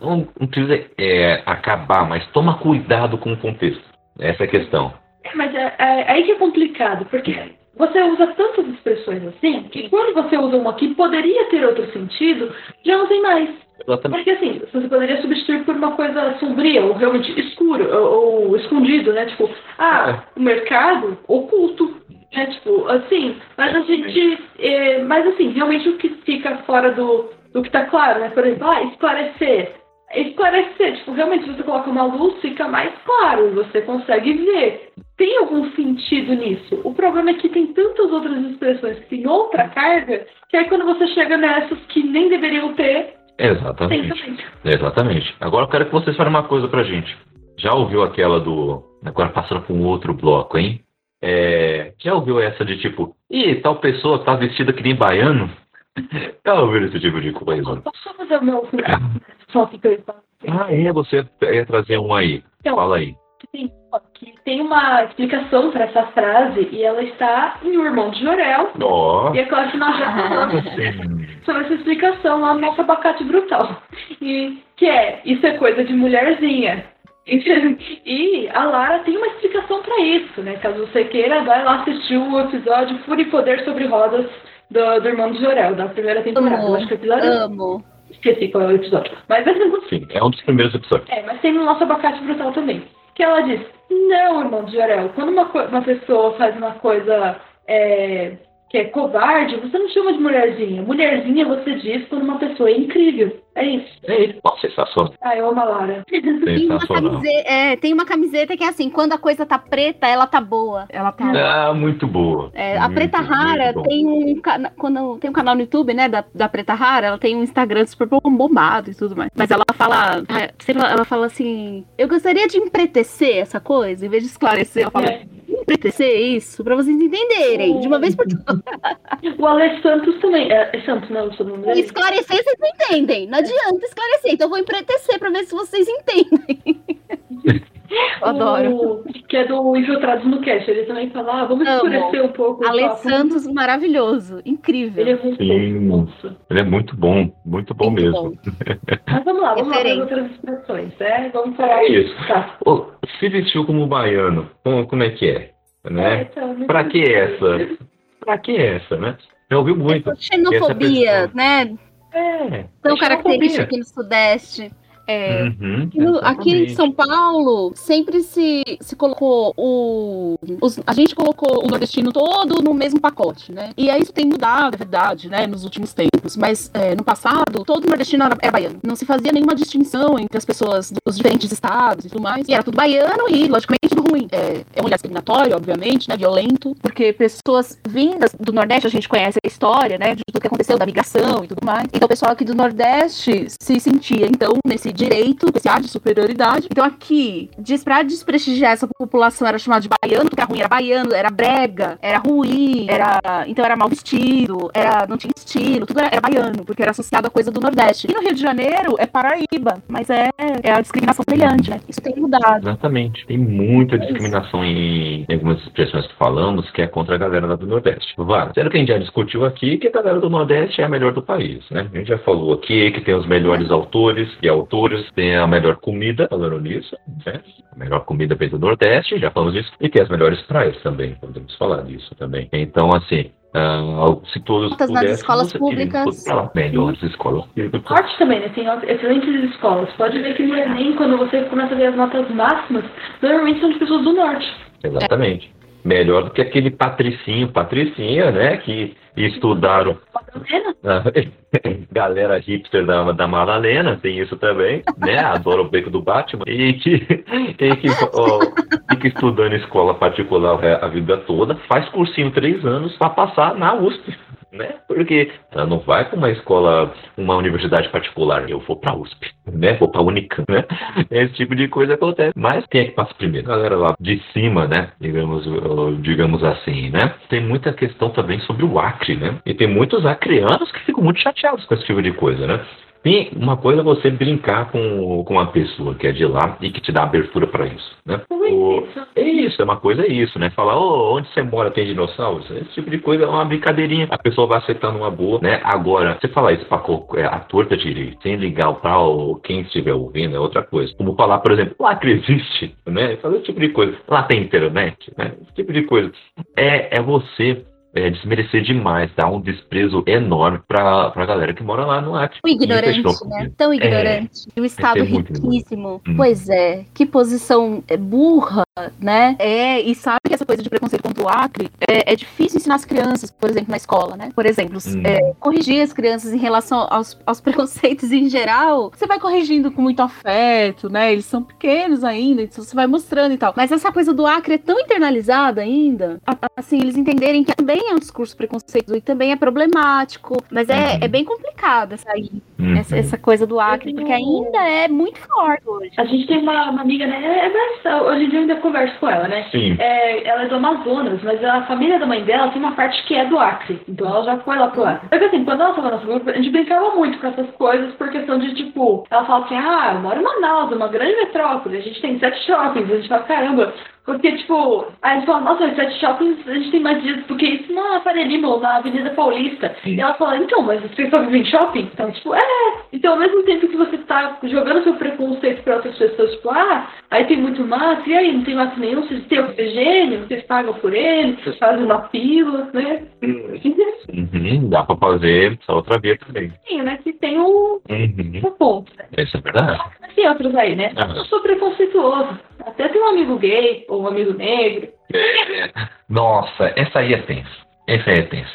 A: Não, não precisa é, acabar, mas toma cuidado com o contexto. Essa é a questão.
D: É, Mas é, é aí que é complicado, porque você usa tantas expressões assim, que quando você usa uma que poderia ter outro sentido, já não tem mais.
A: Exatamente.
D: Porque assim, você poderia substituir por uma coisa sombria, ou realmente escuro, ou, ou escondido, né? Tipo, ah, o mercado oculto, né? Tipo, assim, mas a gente. é, mas assim, realmente o que fica fora do, do que tá claro, né? Por exemplo, ah, esclarecer. Esclarecer, tipo, realmente se você coloca uma luz, fica mais claro, você consegue ver. Tem algum sentido nisso? O problema é que tem tantas outras expressões que tem outra carga, que aí quando você chega nessas que nem deveriam ter,
A: Exatamente. Exatamente. Agora eu quero que vocês falem uma coisa pra gente. Já ouviu aquela do. Agora passando para um outro bloco, hein? É, já ouviu essa de tipo, ih, tal pessoa tá vestida que nem baiano? Já ouviu esse tipo de coisa?
D: Posso fazer o meu só que eu?
A: Ah, é, você ia trazer um aí.
D: Então,
A: Fala aí.
D: Tem uma explicação para essa frase e ela está em O Irmão de Jorel.
A: Ó.
D: E é claro que nós já falamos sobre essa explicação lá no nosso abacate brutal. E que é, isso é coisa de mulherzinha. E a Lara tem uma explicação para isso, né? Caso você queira, vai lá assistir o episódio Fúria e Poder sobre Rodas do, do Irmão de Jorel, da primeira temporada. Eu acho que o episódio.
C: Amo.
D: Esqueci qual é o episódio. Mas
A: Sim, é um dos primeiros episódios.
D: É, mas tem no nosso abacate brutal também. Que ela diz, não, irmão de Jorel, quando uma, uma pessoa faz uma coisa é, que é covarde, você não chama de mulherzinha. Mulherzinha você diz quando uma pessoa é incrível. É isso.
A: É isso. Nossa, sensacional.
D: Ah, eu amo a Lara.
C: Tem uma, camiseta, é, tem uma camiseta que é assim, quando a coisa tá preta, ela tá boa. Ela tá.
A: Ah, muito boa.
C: É, a
A: Muito,
C: Preta Rara tem um, quando, tem um canal no YouTube, né, da, da Preta Rara, ela tem um Instagram super bombado e tudo mais. Mas ela fala, ah, sempre ela fala assim, eu gostaria de empretecer essa coisa, em vez de esclarecer, ela fala,
D: É.
C: empretecer isso, pra vocês entenderem, de uma vez por todas.
D: O Alex Santos também. É, é Santos, não, o sobrenome dele.
C: Esclarecer, vocês entendem. Não adianta esclarecer, então eu vou empretecer pra ver se vocês entendem. Eu adoro.
D: O, que é do Infiltrados no Cast. Ele também fala, ah, vamos
C: Amo.
D: escurecer um pouco.
C: Ale
D: papo.
C: Santos, maravilhoso, incrível.
D: Ele é muito
A: Sim.
D: bom. Nossa.
A: Ele é muito bom, muito bom
C: Muito
A: mesmo.
C: bom.
D: Mas vamos lá, vamos lá para outras expressões, né? Vamos falar.
A: É isso.
D: Tá.
A: Ô, se vestiu como baiano, como, como é que é? Né?
D: então, não
A: Pra que essa? Pra que essa, né? Já ouviu muito.
C: Essa xenofobia, né?
A: É.
C: Tão
A: é
C: característica aqui no Sudeste. É,
A: Uhum,
C: aqui no- aqui em. São Paulo, sempre se, se colocou o. os- a gente colocou o nordestino todo no mesmo pacote, né? E aí isso tem mudado, é verdade, né? Nos últimos tempos. Mas é, no passado, todo nordestino era, era baiano. Não se fazia nenhuma distinção entre as pessoas dos diferentes estados e tudo mais. E era tudo baiano e, logicamente, tudo ruim. É, é um olhar discriminatório, obviamente, né? Violento. Porque pessoas vindas do Nordeste, a gente conhece a história, né? De tudo que aconteceu, da migração e tudo mais. Então, o pessoal aqui do Nordeste se sentia, então, nesse direito, esse ar de superioridade. Então, aqui, diz, pra desprestigiar essa população, era chamado de baiano, tudo que era ruim era baiano, era brega, era ruim, era. Então, era mal vestido, era, não tinha estilo, tudo era, era baiano, porque era associado a coisa do Nordeste. E no Rio de Janeiro é Paraíba, mas é, é a discriminação semelhante, né? Isso tem mudado.
A: Exatamente. Tem muita discriminação em, em algumas expressões que falamos que é contra a galera do Nordeste. Várias. Sendo que a gente já discutiu aqui que a galera do Nordeste é a melhor do país, né? A gente já falou aqui que tem os melhores autores e autores, tem a melhor comida, falando nisso, né? A melhor comida vem do Nordeste, já falamos disso, e tem as melhores praias também, podemos falar disso também. Então, assim, ah, se todos
C: Notas nas escolas públicas.
A: lá. Melhores escolas públicas.
D: Norte também, né? Tem excelentes escolas. Pode ver que no Enem, quando você começa a ver as notas máximas, normalmente são de pessoas do norte.
A: Exatamente. Melhor do que aquele patricinho, patricinha, né? Que estudaram. Galera hipster da, da Madalena, tem isso também, né? Adora o beco do Batman. E que, e que ó, fica estudando escola particular a vida toda, faz cursinho três anos para passar na USP. Né? Porque ela não vai para uma escola, uma universidade particular, eu vou para USP, né? Vou para Unicamp, né? Esse tipo de coisa acontece. Mas quem é que passa primeiro? A galera lá de cima, né? Digamos, digamos assim, né? Tem muita questão também sobre o Acre, né? E tem muitos acreanos que ficam muito chateados com esse tipo de coisa, né? Tem uma coisa é você brincar com, com uma pessoa que é de lá e que te dá abertura para isso, né?
D: É
A: O-
D: isso?
A: é isso, é uma coisa é isso, né? Falar, ô, onde você mora tem dinossauros? Esse tipo de coisa é uma brincadeirinha. A pessoa vai aceitando uma boa, né? Agora, você falar isso pra é, a torta direito, sem ligar para quem estiver ouvindo, é outra coisa. Como falar, por exemplo, o Acre existe, né? Fazer esse tipo de coisa. Lá tem internet, né? Esse tipo de coisa. É, é você é, desmerecer demais, dar um desprezo enorme pra, pra galera que mora lá no Acre.
C: Tão ignorante,
A: Isso é xenofobia.
C: né? Tão ignorante. E o Estado
A: é
C: riquíssimo.
A: Hum.
C: Pois é. Que posição é, burra, né? É, e sabe que essa coisa de preconceito contra o Acre é, é difícil ensinar as crianças, por exemplo, na escola, né? Por exemplo,
A: Hum.
C: é, corrigir as crianças em relação aos, aos preconceitos em geral. Você vai corrigindo com muito afeto, né? Eles são pequenos ainda, então você vai mostrando e tal. Mas essa coisa do Acre é tão internalizada ainda, assim, eles entenderem que também é um discurso preconceituoso e também é problemático. Mas é,
A: Uhum.
C: é bem complicado essa aí
A: Uhum.
C: essa, essa coisa do Acre, porque ainda é muito forte hoje.
D: A gente tem uma, uma amiga, né? É, é, hoje em dia eu ainda converso com ela, né?
A: Sim.
D: É, ela é do Amazonas, mas a família da mãe dela tem uma parte que é do Acre. Então ela já foi lá pro Acre. Só que assim, quando ela tava no nosso grupo, a gente brincava muito com essas coisas por questão de, tipo, ela fala assim, ah, eu moro em Manaus, é uma grande metrópole, a gente tem sete shoppings, a gente fala, caramba. Porque, tipo, aí a gente fala, nossa, mas sete shoppings a gente tem mais dias do que isso na Faria Lima ou na Avenida Paulista.
A: Sim.
D: E ela fala, então, mas vocês só vivem em shopping? Então, tipo, é. Então, ao mesmo tempo que você tá jogando seu preconceito pra outras pessoas, tipo, ah, aí tem muito mato, e aí não tem mato nenhum, vocês têm oxigênio, vocês pagam por ele, vocês fazem uma pílula, né?
A: Uhum, dá pra fazer essa outra via também.
D: Sim, né? Que tem um,
A: Uhum.
D: um ponto. Né?
A: Isso é verdade.
D: Tem outros aí, né?
A: Ah.
D: Eu sou preconceituoso. Até tem um amigo gay ou um amigo negro.
A: É, Nossa, essa aí é tensa. Essa é tensa.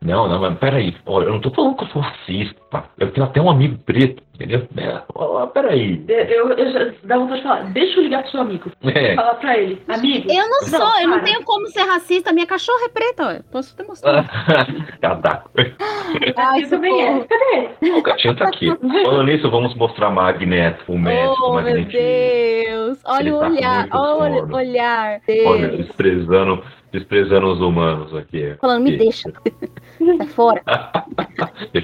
A: Não, não, mas peraí. Olha, eu não tô falando que eu sou racista. Eu tenho até um amigo preto, entendeu? É, ó, peraí.
D: Eu, eu já dá vontade de falar, deixa eu ligar pro seu amigo.
A: É.
D: Falar pra ele, amigo.
C: Eu não sou, eu não tenho como ser racista. Minha cachorra é preta, ó. Posso te mostrar.
A: Cadaco.
C: Ai,
D: Eu também é. Cadê ele?
A: O gatinho tá aqui. Falando nisso, vamos mostrar Magneto, o médico
C: Oh, meu. Deus. Olha
A: Ele
C: o
A: tá
C: olhar,
A: muito
C: olha o olhar.
A: Olha, desprezando, desprezando os humanos aqui.
C: Falando, me deixa. Sai fora.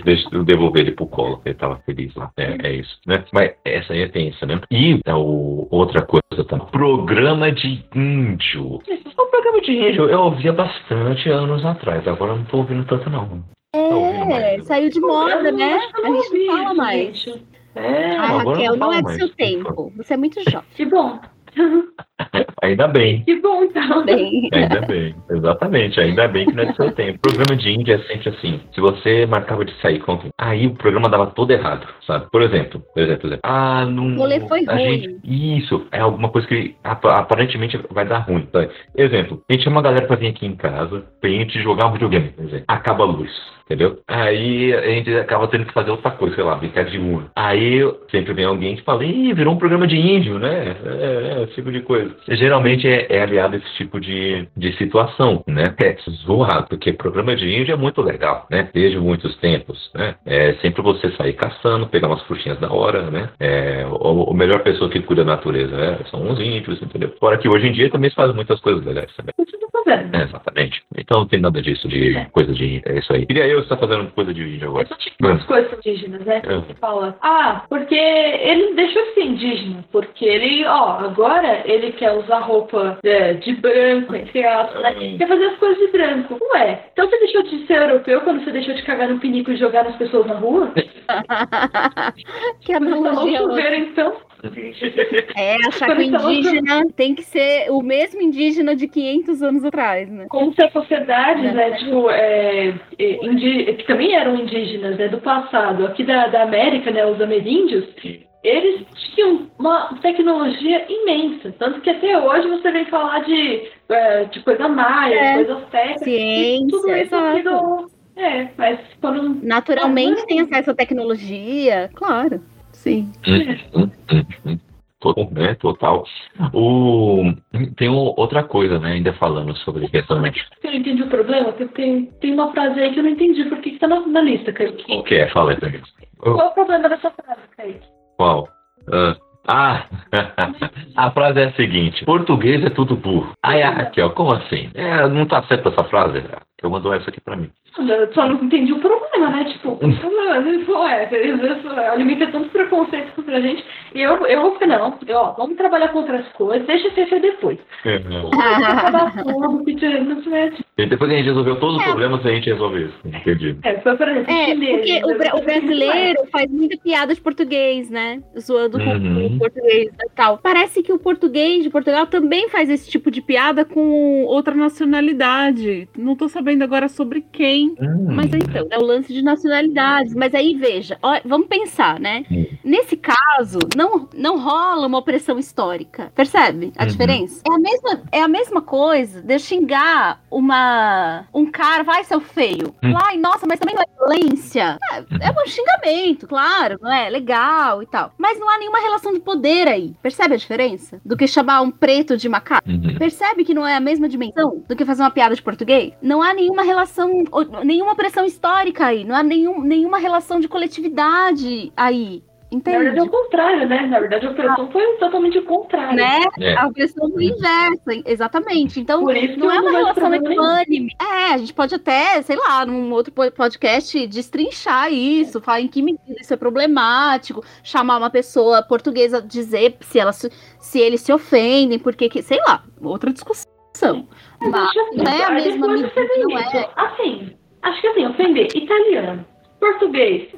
A: Deixa, eu devolver ele pro colo, ele tava feliz lá. É, é isso, né? Mas essa aí é tensa, né? E é o, outra coisa também. Programa de índio. O programa de índio eu ouvia bastante anos atrás, agora eu não tô ouvindo tanto, não. Tá
C: É,
A: mais?
C: saiu de moda, né? A gente não fala mais.
A: É,
C: Ai,
A: agora
C: Raquel, não
A: falo
C: é do
A: mais.
C: seu tempo. Você é muito jovem.
D: Que bom.
A: Ainda bem.
D: Que bom, então.
C: Bem.
A: Ainda bem, exatamente, ainda bem que não é do seu tempo. O programa de índia é sempre assim. Se você marcava de sair com alguém, aí o programa dava todo errado, sabe? Por exemplo, por exemplo, por exemplo ah, não.
C: O rolê foi
A: a
C: ruim.
A: gente- isso, é alguma coisa que ap- aparentemente vai dar ruim. Sabe? Exemplo, a gente chama a galera pra vir aqui em casa pra gente jogar um videogame, por exemplo. Acaba a luz. Entendeu? Aí a gente acaba tendo que fazer outra coisa, sei lá, brincar de Uno. Aí sempre vem alguém que fala, ih, virou um programa de índio, né? É, é, esse tipo de coisa. Geralmente é, é aliado a esse tipo de, de situação, né? É zoado, porque programa de índio é muito legal, né? Desde muitos tempos, né? É sempre você sair caçando, pegar umas frutinhas da hora, né? É, o, o melhor pessoa que cuida da natureza é, são os índios, entendeu? Fora que hoje em dia também se fazem muitas coisas legais.
D: Fazendo.
A: É, exatamente. Então não tem nada disso de coisa de. É isso aí. Queria eu estar fazendo coisa de índio agora.
D: Essas tipo as coisas indígenas, né?
A: É.
D: Você fala, ah, porque ele deixou de ser indígena, porque ele, ó, agora ele quer usar roupa é, de branco, entre aspas, né? Quer fazer as coisas de branco. Ué, então você deixou de ser europeu quando você deixou de cagar no pinico e jogar nas pessoas na rua?
C: que
D: instalou
C: analogia.
D: o chuveiro, então?
C: É, achar que o indígena tem que ser o mesmo indígena de 500 anos atrás, né?
D: Como se as sociedades, né, tipo, é, é, indi- que também eram indígenas, né, do passado, aqui da, da América, né, os ameríndios, eles tinham uma tecnologia imensa. Tanto que até hoje você vem falar de, é, de coisa maia,
C: É.
D: coisas técnicas,
C: Ciência,
D: tudo isso aqui do... É, mas quando...
C: Naturalmente tem acesso à tecnologia, claro. Sim.
A: Hum, hum, hum. Total, né? Total. O... Tem um- outra coisa, né? Ainda falando sobre questão de.
D: Eu não entendi o problema, porque tem, tem uma frase aí que eu não entendi por que que tá na, na lista, Kaique.
A: Qual que é? Fala aí pra mim.
D: Qual é o problema dessa frase, Kaique?
A: Qual? Ah, ah, a frase é a seguinte: português é tudo burro. Aí a Raquel, como assim? É, não tá certa essa frase? Eu mandou essa aqui pra mim.
D: Eu só não entendi o problema, né? Tipo, o problema, pô, é, alimenta tantos preconceitos contra a gente. E eu, eu vou ficar, não, ó, vamos trabalhar com outras coisas, deixa ser depois. Vai acabar tudo, que te- não tiver.
A: E depois a gente resolveu todos os
C: É.
A: problemas e a gente resolveu isso. Entendi.
D: É, foi, por exemplo,
C: É,
D: chinês,
C: porque o,
D: né?
C: bra- o brasileiro faz muita piada de português, né? Zoando com
A: Uhum.
C: o português e tal. Parece que o português de Portugal também faz esse tipo de piada com outra nacionalidade. Não tô sabendo agora sobre quem.
A: Hum,
C: Mas então, é o lance de nacionalidades. Mas aí, veja, ó, vamos pensar, né?
A: Hum.
C: Nesse caso, não, não rola uma opressão histórica. Percebe a
A: Uhum.
C: diferença? É a, mesma, é a mesma coisa de eu xingar uma, um cara, vai, seu feio.
A: Hum.
C: Ai, nossa, mas também não é violência. É, é um xingamento, claro, não é? Legal e tal. Mas não há nenhuma relação de poder aí. Percebe a diferença? Do que chamar um preto de macaco?
A: uhum.
C: Percebe que não é a mesma dimensão do que fazer uma piada de português? Não há nenhuma relação, nenhuma pressão histórica aí. Não há nenhum, nenhuma relação de coletividade aí.
D: Na verdade é
C: Entende?
D: o contrário, né? Na verdade a operação foi totalmente o contrário.
C: Né?
A: É.
C: A pressão do inverso, exatamente. Então,
D: Por isso
C: não é uma relação equânime. É, a gente pode até, sei lá, num outro po- podcast, destrinchar isso, falar em que medida isso é problemático, chamar uma pessoa portuguesa, dizer se, ela, se se eles se ofendem, porque, que, sei lá, outra discussão. Mas
D: Mas,
C: não é a mesma medida, não é.
D: Assim, acho que assim, ofender italiano, português,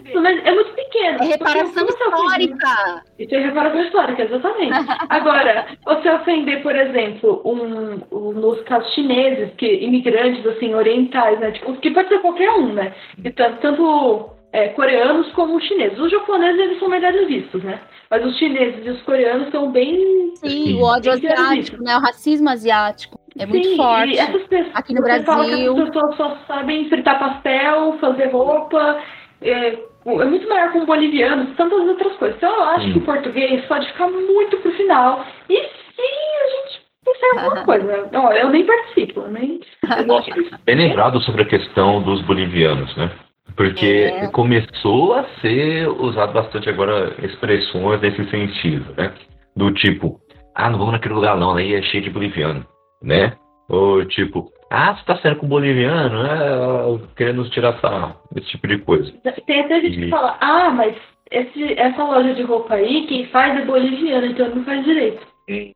D: é muito pequeno.
C: É reparação histórica.
D: Isso é reparação histórica, exatamente. Agora, você ofender, por exemplo, um, um- nos casos chineses, que imigrantes assim, orientais, né? Tipo, que pode ser qualquer um, né? E tanto, tanto é, coreanos como chineses. Os japoneses eles são melhores vistos, né? Mas os chineses e os coreanos são bem.
C: Sim, o ódio asiático, né? O racismo asiático. É muito
D: Sim,
C: forte.
D: E essas pessoas,
C: Aqui no
D: você fala que
C: Brasil.
D: as pessoas só sabem fritar pastel, fazer roupa. É, é muito maior com bolivianos, tantas outras coisas. Então eu acho
A: Hum.
D: que o português pode ficar muito pro final. E se a gente pensar alguma coisa? Não, eu nem participo, eu nem.
A: Nossa, bem lembrado sobre a questão dos bolivianos, né? Porque
C: É.
A: começou a ser usado bastante agora expressões nesse sentido, né? Do tipo, ah, não vamos naquele lugar não, aí é cheio de boliviano, né? Ou tipo, ah, você tá saindo com boliviano, é, querendo nos tirar sarro, esse tipo de coisa.
D: Tem até gente que
A: Uhum.
D: fala, ah, mas esse, essa loja de roupa aí, quem faz é boliviano, então não faz direito.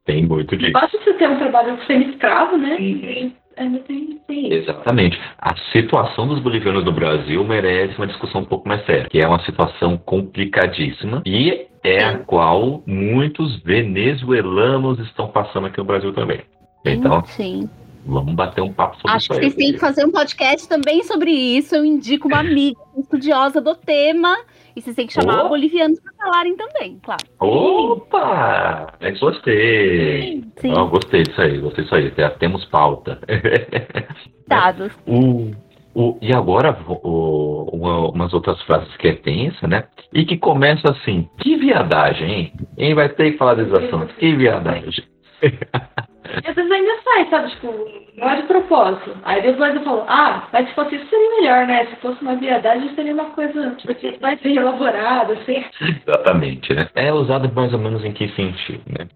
A: Tem muito disso.
D: Basta você ter um trabalho semi-escravo, né?
A: Uhum.
D: Ainda tem, tem isso.
A: Exatamente. A situação dos bolivianos no Brasil merece uma discussão um pouco mais séria, que é uma situação complicadíssima e é a qual muitos venezuelanos estão passando aqui no Brasil também. Então,
C: Sim.
A: vamos bater um papo sobre
C: Acho que
A: isso
C: vocês
A: aí.
C: têm que fazer um podcast também sobre isso. Eu indico uma amiga estudiosa do tema. E vocês têm que chamar
A: Oh.
C: bolivianos para falarem também, claro.
A: Opa! É, gostei.
C: Sim,
A: Não, gostei disso aí, gostei disso aí. Já temos pauta.
C: dados.
A: O, o, e agora, o, uma, umas outras frases que é tensa, né? E que começa assim: que viadagem, hein? Quem vai ter que falar desses assuntos? Que viadagem.
D: E às vezes ainda sai, sabe? Tipo, não é de propósito. Aí depois eu falo, ah, mas se fosse isso seria melhor, né? Se fosse uma viadagem seria uma coisa tipo, mais bem elaborada, assim.
A: Exatamente, né? É usado mais ou menos em que sentido, né?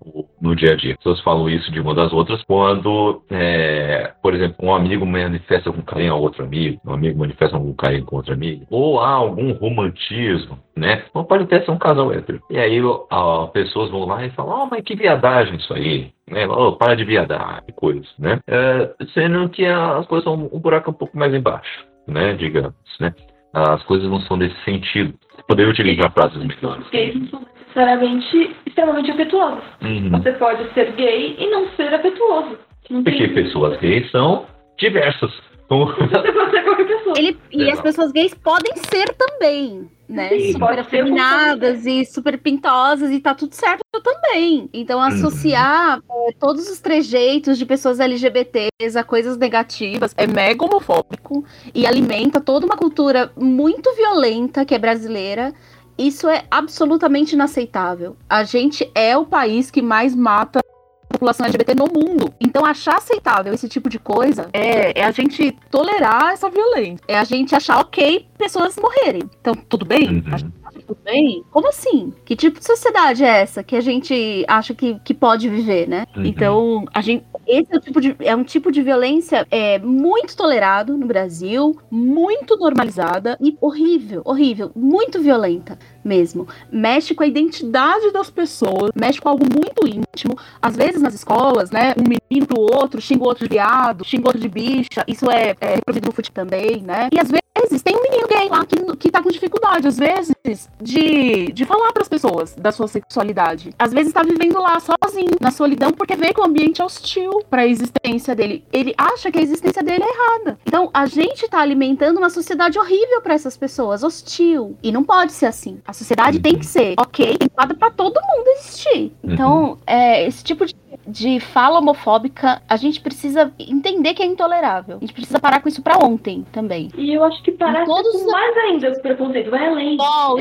A: No dia a dia. As pessoas falam isso de uma das outras quando, é, por exemplo, um amigo manifesta algum carinho a outro amigo, um amigo manifesta algum carinho com outro amigo, ou há algum romantismo, né? Não pode até ser um casal hétero. E aí ó, pessoas vão lá e falam, oh, mas que viadagem isso aí, né? Oh, para de viadar, coisas, né? É, sendo que as coisas são um buraco um pouco mais embaixo, né? Digamos, né? As coisas não são nesse sentido. Poderia utilizar frases melhores.
D: Os gays não são necessariamente extremamente afetuosos.
A: Uhum.
D: Você pode ser gay e não ser afetuoso. Não
A: Porque
D: tem-
A: pessoas gays são diversas. Então,
D: Você pode ser qualquer pessoa.
C: Ele, e as pessoas gays podem ser também, né?
D: Sim,
C: super afeminadas e super pintosas e tá tudo certo também. Então, associar é, todos os trejeitos de pessoas LGBTs a coisas negativas é mega homofóbico e alimenta toda uma cultura muito violenta que é brasileira. Isso é absolutamente inaceitável. A gente é o país que mais mata população LGBT no mundo. Então, achar aceitável esse tipo de coisa é, é a gente tolerar essa violência. É a gente achar ok pessoas morrerem. Então, tudo bem?
A: Uhum.
C: Que tudo bem? Como assim? Que tipo de sociedade é essa que a gente acha que, que pode viver, né?
A: Uhum.
C: Então, a gente. Esse é, o tipo de, é um tipo de violência é, muito tolerado no Brasil, muito normalizada e horrível, horrível, muito violenta mesmo. Mexe com a identidade das pessoas, mexe com algo muito íntimo. Às vezes nas escolas, né, um menino pro outro, xinga o outro de viado, xinga o outro de bicha. Isso é, é reproduzido no futebol também, né? E às vezes tem um menino gay lá que, que tá com dificuldade, às vezes, de, de falar pras pessoas da sua sexualidade. Às vezes tá vivendo lá sozinho, na solidão, porque vê que o ambiente é hostil pra existência dele. Ele acha que a existência dele é errada. Então, a gente tá alimentando uma sociedade horrível pra essas pessoas, hostil. E não pode ser assim. A sociedade tem que ser ok, adequada pra todo mundo existir. Então, é, esse tipo de, de fala homofóbica, a gente precisa entender que é intolerável. A gente precisa parar com isso pra ontem também.
D: E eu acho que
C: Todos
D: com
C: os-
D: mais ainda o preconceito. Vai além.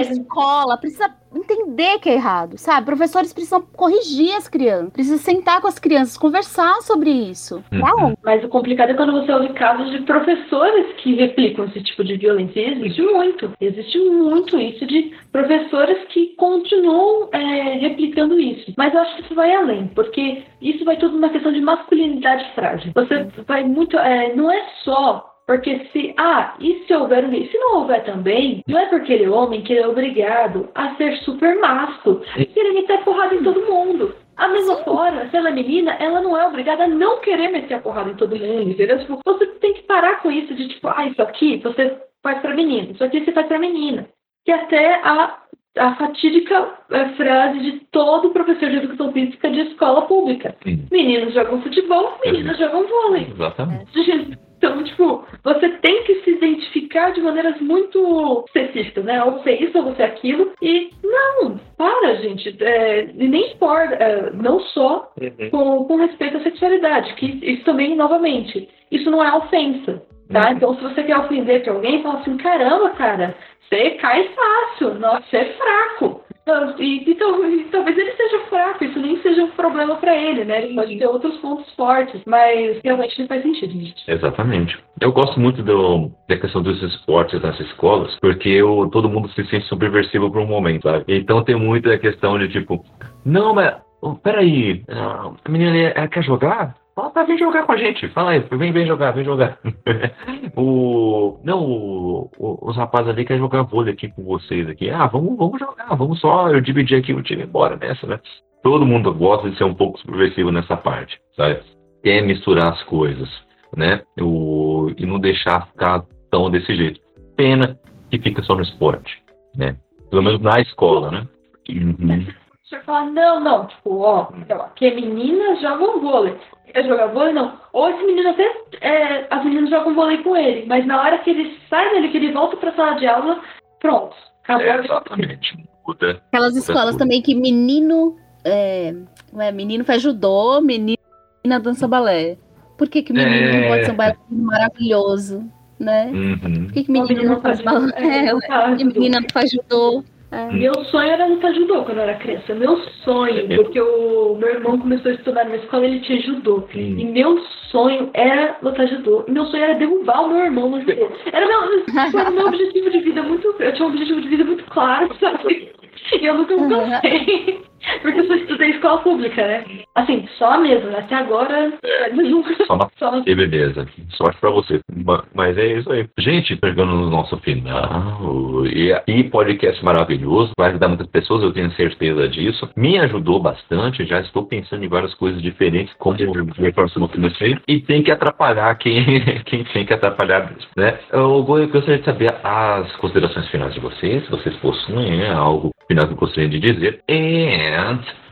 D: É.
C: escola, precisa entender que é errado, sabe? Professores precisam corrigir as crianças, precisam sentar com as crianças, conversar sobre isso.
A: Uhum.
C: onde?
D: Mas o complicado é quando você ouve casos de professores que replicam esse tipo de violência. E existe muito. Existe muito isso de professores que continuam é, replicando isso. Mas eu acho que isso vai além, porque isso vai tudo numa questão de masculinidade frágil. Você vai muito. é, não é só. Porque se, ah, e se houver um gay? Se não houver também, não é porque ele é homem que ele é obrigado a ser super másculo. Querer meter porrada em todo mundo. A mesma forma, se ela é menina, ela não é obrigada a não querer meter a porrada em todo mundo, entendeu? Tipo, você tem que parar com isso de tipo, ah, isso aqui você faz pra menina, isso aqui você faz pra menina. Que até a, a fatídica eh, frase de todo professor de educação física de escola pública.
A: Sim,
D: Meninos jogam futebol, meninas jogam vôlei.
A: exatamente.
D: Então, tipo, você tem que se identificar de maneiras muito específicas, né? Ou você é isso, ou você é aquilo. E não, para, gente. É, nem importa, é, não só uhum. com, com respeito à sexualidade, que isso também, novamente, isso não é ofensa. Tá? Uhum. Então, se você quer ofender pra alguém, fala assim: caramba, cara, você cai fácil, nossa, você é fraco. E, então, e, talvez ele seja fraco, isso nem seja um problema para ele, né? Ele pode ter outros pontos fortes, mas realmente não faz sentido, gente.
A: Exatamente. Eu gosto muito do, da questão dos esportes nas escolas, porque eu, todo mundo se sente subversivo por um momento, sabe? Então tem muito a questão de tipo, não, mas oh, peraí, a menina quer jogar? Pra vir jogar com a gente. Fala aí, vem, vem jogar, vem jogar. o, não, o, o, os rapazes ali querem jogar vôlei aqui com vocês aqui. Ah, vamos, vamos jogar, vamos só eu dividir aqui o time embora nessa, né? Todo mundo gosta de ser um pouco subversivo nessa parte, sabe? Quer misturar as coisas, né? O, e não deixar ficar tão desse jeito. Pena que fica só no esporte, né? Pelo menos na escola, né?
D: Uhum. Você fala, não, não, tipo, ó, que meninas jogam vôlei quer jogar vôlei, não. Ou esse menino até. É, as meninas jogam vôlei com ele, mas na hora que ele sai dele, que ele volta pra sala de aula, pronto. Acabou
A: é, exatamente. Muda.
C: Aquelas escolas muda. também que menino. É, é, menino faz judô, menina dança balé. Por que, que menino é... não pode ser um bailarino maravilhoso? Né?
A: Uhum.
C: Por que, que menino não, não faz balé? É, é, menina não faz judô?
D: É. Meu sonho era lutar judô quando eu era criança. Meu sonho, é. porque o meu irmão começou a estudar na escola ele tinha judô. Sim. E meu sonho era lutar judô. E meu sonho era derrubar o meu irmão no judô. Era meu, era meu objetivo de vida muito. Eu tinha um objetivo de vida muito claro, sabe? E eu nunca alcancei. Porque eu só estudei escola pública, né? Assim, só mesmo, né? Até agora, é, nunca.
A: Só na... só E beleza. Sorte pra você. Mas é isso aí. Gente, pegando no nosso final. E, e podcast maravilhoso. Vai ajudar muitas pessoas, eu tenho certeza disso. Me ajudou bastante. Já estou pensando em várias coisas diferentes, como o próximo financeiro. E tem que atrapalhar quem, quem tem que atrapalhar, né? Eu gostaria de saber as considerações finais de vocês. Se vocês possuem né, algo final que eu gostaria de dizer.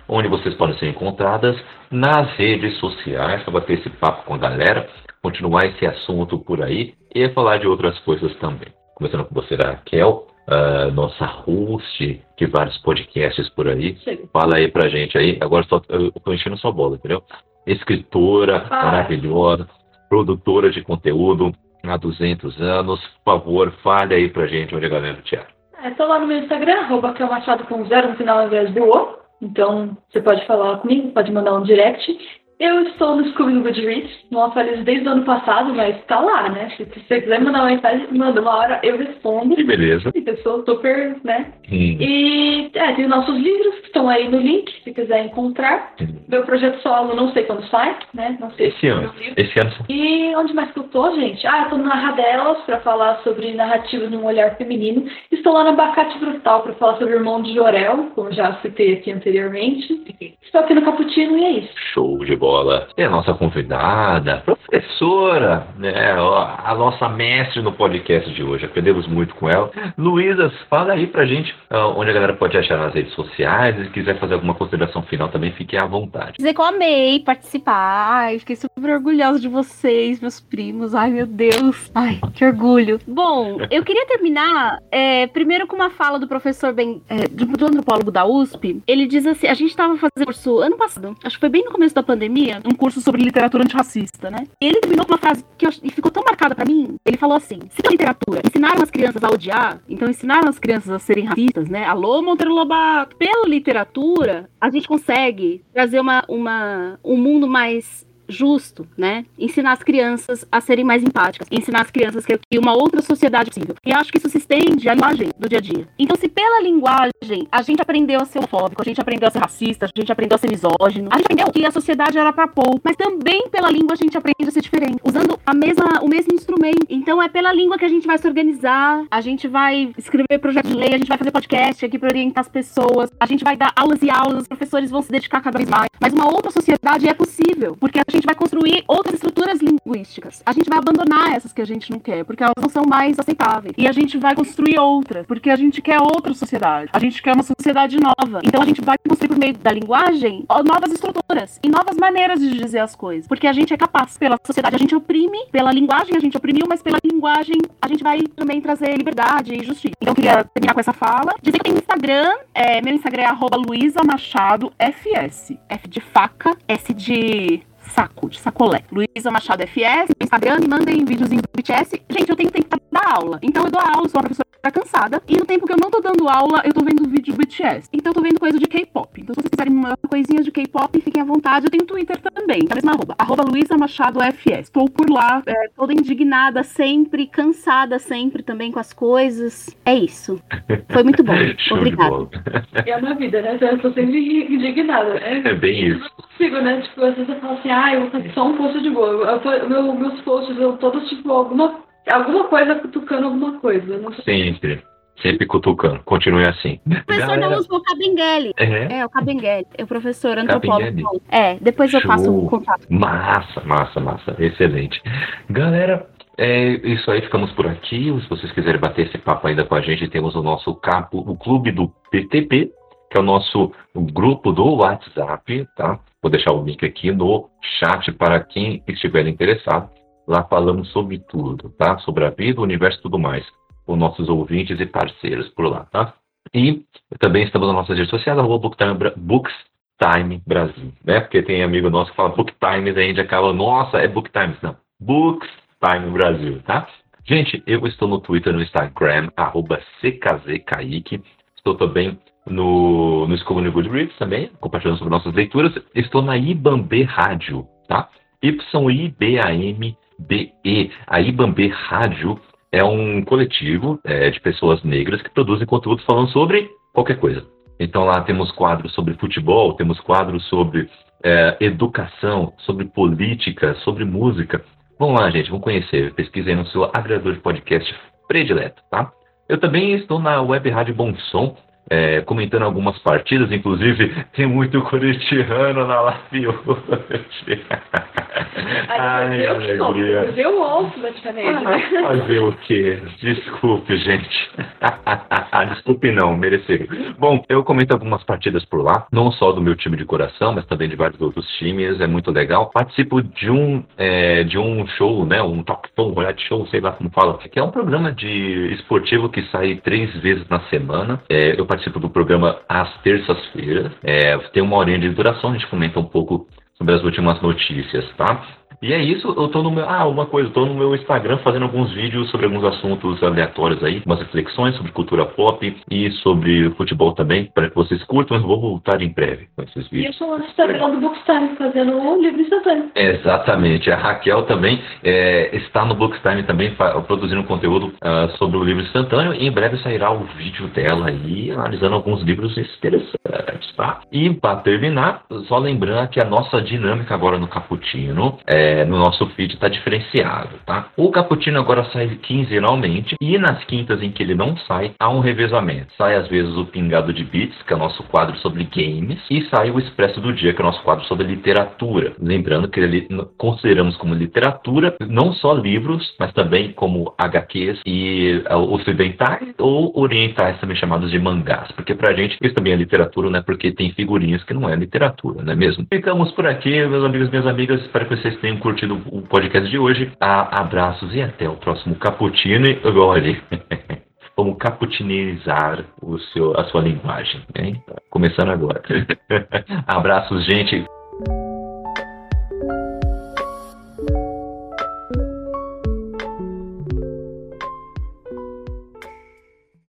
A: Onde vocês podem ser encontradas nas redes sociais para bater esse papo com a galera, continuar esse assunto por aí e falar de outras coisas também. Começando com você, Raquel, uh, nossa host de vários podcasts por aí. Sim. Fala aí pra gente aí. Agora só, eu tô enchendo sua bola, entendeu? Escritora ah. maravilhosa, produtora de conteúdo há 200 anos. Por favor, fale aí pra gente onde a galera te acha.
D: É, lá no meu Instagram, arroba Machado com zero no final ao invés do O. Então, você pode falar comigo, pode mandar um direct. Eu estou no Scooby do Goodreads, não atualizo desde o ano passado, mas tá lá, né? Se você quiser mandar uma mensagem, manda uma hora, eu respondo.
A: Que beleza.
D: E eu sou super, né? Hum. E é, tem nossos livros que estão aí no link, se quiser encontrar. Hum. Meu projeto solo, não sei quando sai, né? Não sei
A: Esse ano. Esse ano.
D: E onde mais que eu tô, gente? Ah, eu tô no Narradelas para falar sobre narrativas num olhar feminino. Estou lá no Abacate Brutal para falar sobre o irmão de Jorel, como já citei aqui anteriormente. Estou aqui no Caputino e é isso.
A: Show de bola. E a nossa convidada, professora, né, a nossa mestre no podcast de hoje. Aprendemos muito com ela. Luísa, fala aí pra gente onde a galera pode achar nas redes sociais. Se quiser fazer alguma consideração final também, fique à vontade.
C: Dizer que eu amei participar. Fiquei super orgulhosa de vocês, meus primos. Ai, meu Deus. Ai, que orgulho. Bom, eu queria terminar é, primeiro com uma fala do professor ben, é, do antropólogo da USP. Ele diz assim: a gente estava fazendo curso ano passado, acho que foi bem no começo da pandemia, um curso sobre literatura antirracista, né? E ele terminou com uma frase que eu, ficou tão marcada para mim. Ele falou assim: se a literatura ensinaram as crianças a odiar, então ensinaram as crianças a serem racistas, né? Alô, Monteiro Lobato. Pela literatura, a gente consegue trazer uma, uma, um mundo mais justo, né? Ensinar as crianças a serem mais empáticas, ensinar as crianças que, uma outra sociedade é possível. E acho que isso se estende à linguagem do dia a dia. Então, se pela linguagem a gente aprendeu a ser homofóbico, a gente aprendeu a ser racista, a gente aprendeu a ser misógino, a gente aprendeu que a sociedade era para pouco, mas também pela língua a gente aprende a ser diferente, usando a mesma, o mesmo instrumento. Então, é pela língua que a gente vai se organizar, a gente vai escrever projetos de lei, a gente vai fazer podcast aqui para orientar as pessoas, a gente vai dar aulas e aulas, os professores vão se dedicar cada vez mais. Mas uma outra sociedade é possível, porque a gente vai construir outras estruturas linguísticas. A gente vai abandonar essas que a gente não quer, porque elas não são mais aceitáveis. E a gente vai construir outras, porque a gente quer outra sociedade. A gente quer uma sociedade nova. Então a gente vai construir por meio da linguagem novas estruturas e novas maneiras de dizer as coisas. Porque a gente é capaz. Pela sociedade a gente oprime, pela linguagem a gente oprimiu, mas pela linguagem a gente vai também trazer liberdade e justiça. Então eu queria terminar com essa fala. Dizer que tem Instagram, é, meu Instagram é arroba Luísa Machado FS. F de faca, S de saco, de sacolé. Luísa Machado FS, no Instagram, me mandem videozinho do BTS. Gente, eu tenho tempo pra dar aula. Então eu dou aula, sou uma professora cansada. E no tempo que eu não tô dando aula, eu tô vendo vídeo do BTS. Então eu tô vendo coisa de K-pop. Então se vocês quiserem uma coisinha de K-pop, fiquem à vontade. Eu tenho Twitter também, tá mesma arroba. Arroba Luísa Machado FS. Estou por lá, é, toda indignada sempre, cansada sempre também com as coisas. É isso. Foi muito bom. Obrigada.
D: É uma vida, né? Eu tô sempre indignada, né?
A: É bem isso.
D: Eu não consigo, né? Tipo, às vezes eu falo assim, ah, eu vou fazer só um post de boa. Eu, eu, meu, meus posts, eu todos, tipo, alguma alguma coisa cutucando alguma coisa. Não
A: sei. Sempre. Sempre cutucando. Continue assim.
C: O professor não usou o Cabenguele. É? é, o Cabenguele. É o professor antropólogo. É, depois eu Show. passo o contato.
A: Massa, massa, massa. Excelente. Galera, é isso aí, ficamos por aqui. Se vocês quiserem bater esse papo ainda com a gente, temos o nosso capo, o clube do PTP, que é o nosso grupo do WhatsApp, tá? Vou deixar o link aqui no chat para quem estiver interessado. Lá falamos sobre tudo, tá? Sobre a vida, o universo e tudo mais. Com nossos ouvintes e parceiros por lá, tá? E também estamos nas nossas redes sociais, arroba Booktime, Booktime Brasil, né? Porque tem amigo nosso que fala Booktimes e a gente acaba, nossa, é Booktimes. Não, Bookstime Brasil, tá? Gente, eu estou no Twitter, no Instagram, arroba CKZKaique. Estou também no, no School Goodreads também, compartilhando sobre nossas leituras. Estou na Ibambe Rádio, tá? Y-I-B-A-M BE. A Ibambe Rádio é um coletivo é, de pessoas negras que produzem conteúdo falando sobre qualquer coisa. Então lá temos quadros sobre futebol, temos quadros sobre é, educação, sobre política, sobre música. Vamos lá, gente, vamos conhecer. Pesquisem no seu agregador de podcast predileto, tá? Eu também estou na Web Rádio Bom Som, é, comentando algumas partidas, inclusive tem muito corintiano na live hoje.
D: Ai, alegria. Eu ouço praticamente.
A: Fazer o quê? Desculpe, gente. Desculpe não, mereceram. Bom, eu comento algumas partidas por lá, não só do meu time de coração, mas também de vários outros times, é muito legal. Participo de um, é, de um show, né, um talk show, um reality show, sei lá como fala, que é um programa de esportivo que sai três vezes na semana. É, eu participo do programa às terças-feiras. É, tem uma horinha de duração, a gente comenta um pouco sobre as últimas notícias, tá? E é isso, eu tô no meu. Ah, uma coisa, eu tô no meu Instagram fazendo alguns vídeos sobre alguns assuntos aleatórios aí, umas reflexões sobre cultura pop e sobre futebol também, para que vocês curtam. Eu vou voltar em breve com esses vídeos. E eu
D: sou no Instagram do Bookstime fazendo um livro instantâneo.
A: Exatamente. A Raquel também é, está no Bookstime também produzindo conteúdo uh, sobre o livro instantâneo e em breve sairá o vídeo dela aí analisando alguns livros interessantes, tá? E para terminar, só lembrando que a nossa dinâmica agora no Caputino é é, no nosso feed está diferenciado, tá? O Caputino agora sai quinzenalmente e nas quintas em que ele não sai, há um revezamento. Sai às vezes o Pingado de Beats, que é o nosso quadro sobre games, e sai o Expresso do Dia, que é o nosso quadro sobre literatura. Lembrando que ele consideramos como literatura não só livros, mas também como HQs e uh, ocidentais ou orientais, também chamados de mangás, porque pra gente isso também é literatura, né? Porque tem figurinhas que não é literatura, não é mesmo? Ficamos por aqui, meus amigos e minhas amigas. Espero que vocês tenham curtido o podcast de hoje. abraços e até o próximo Caputino. Olha, como caputinizar o seu, a sua linguagem. Hein? Começando agora. Abraços, gente.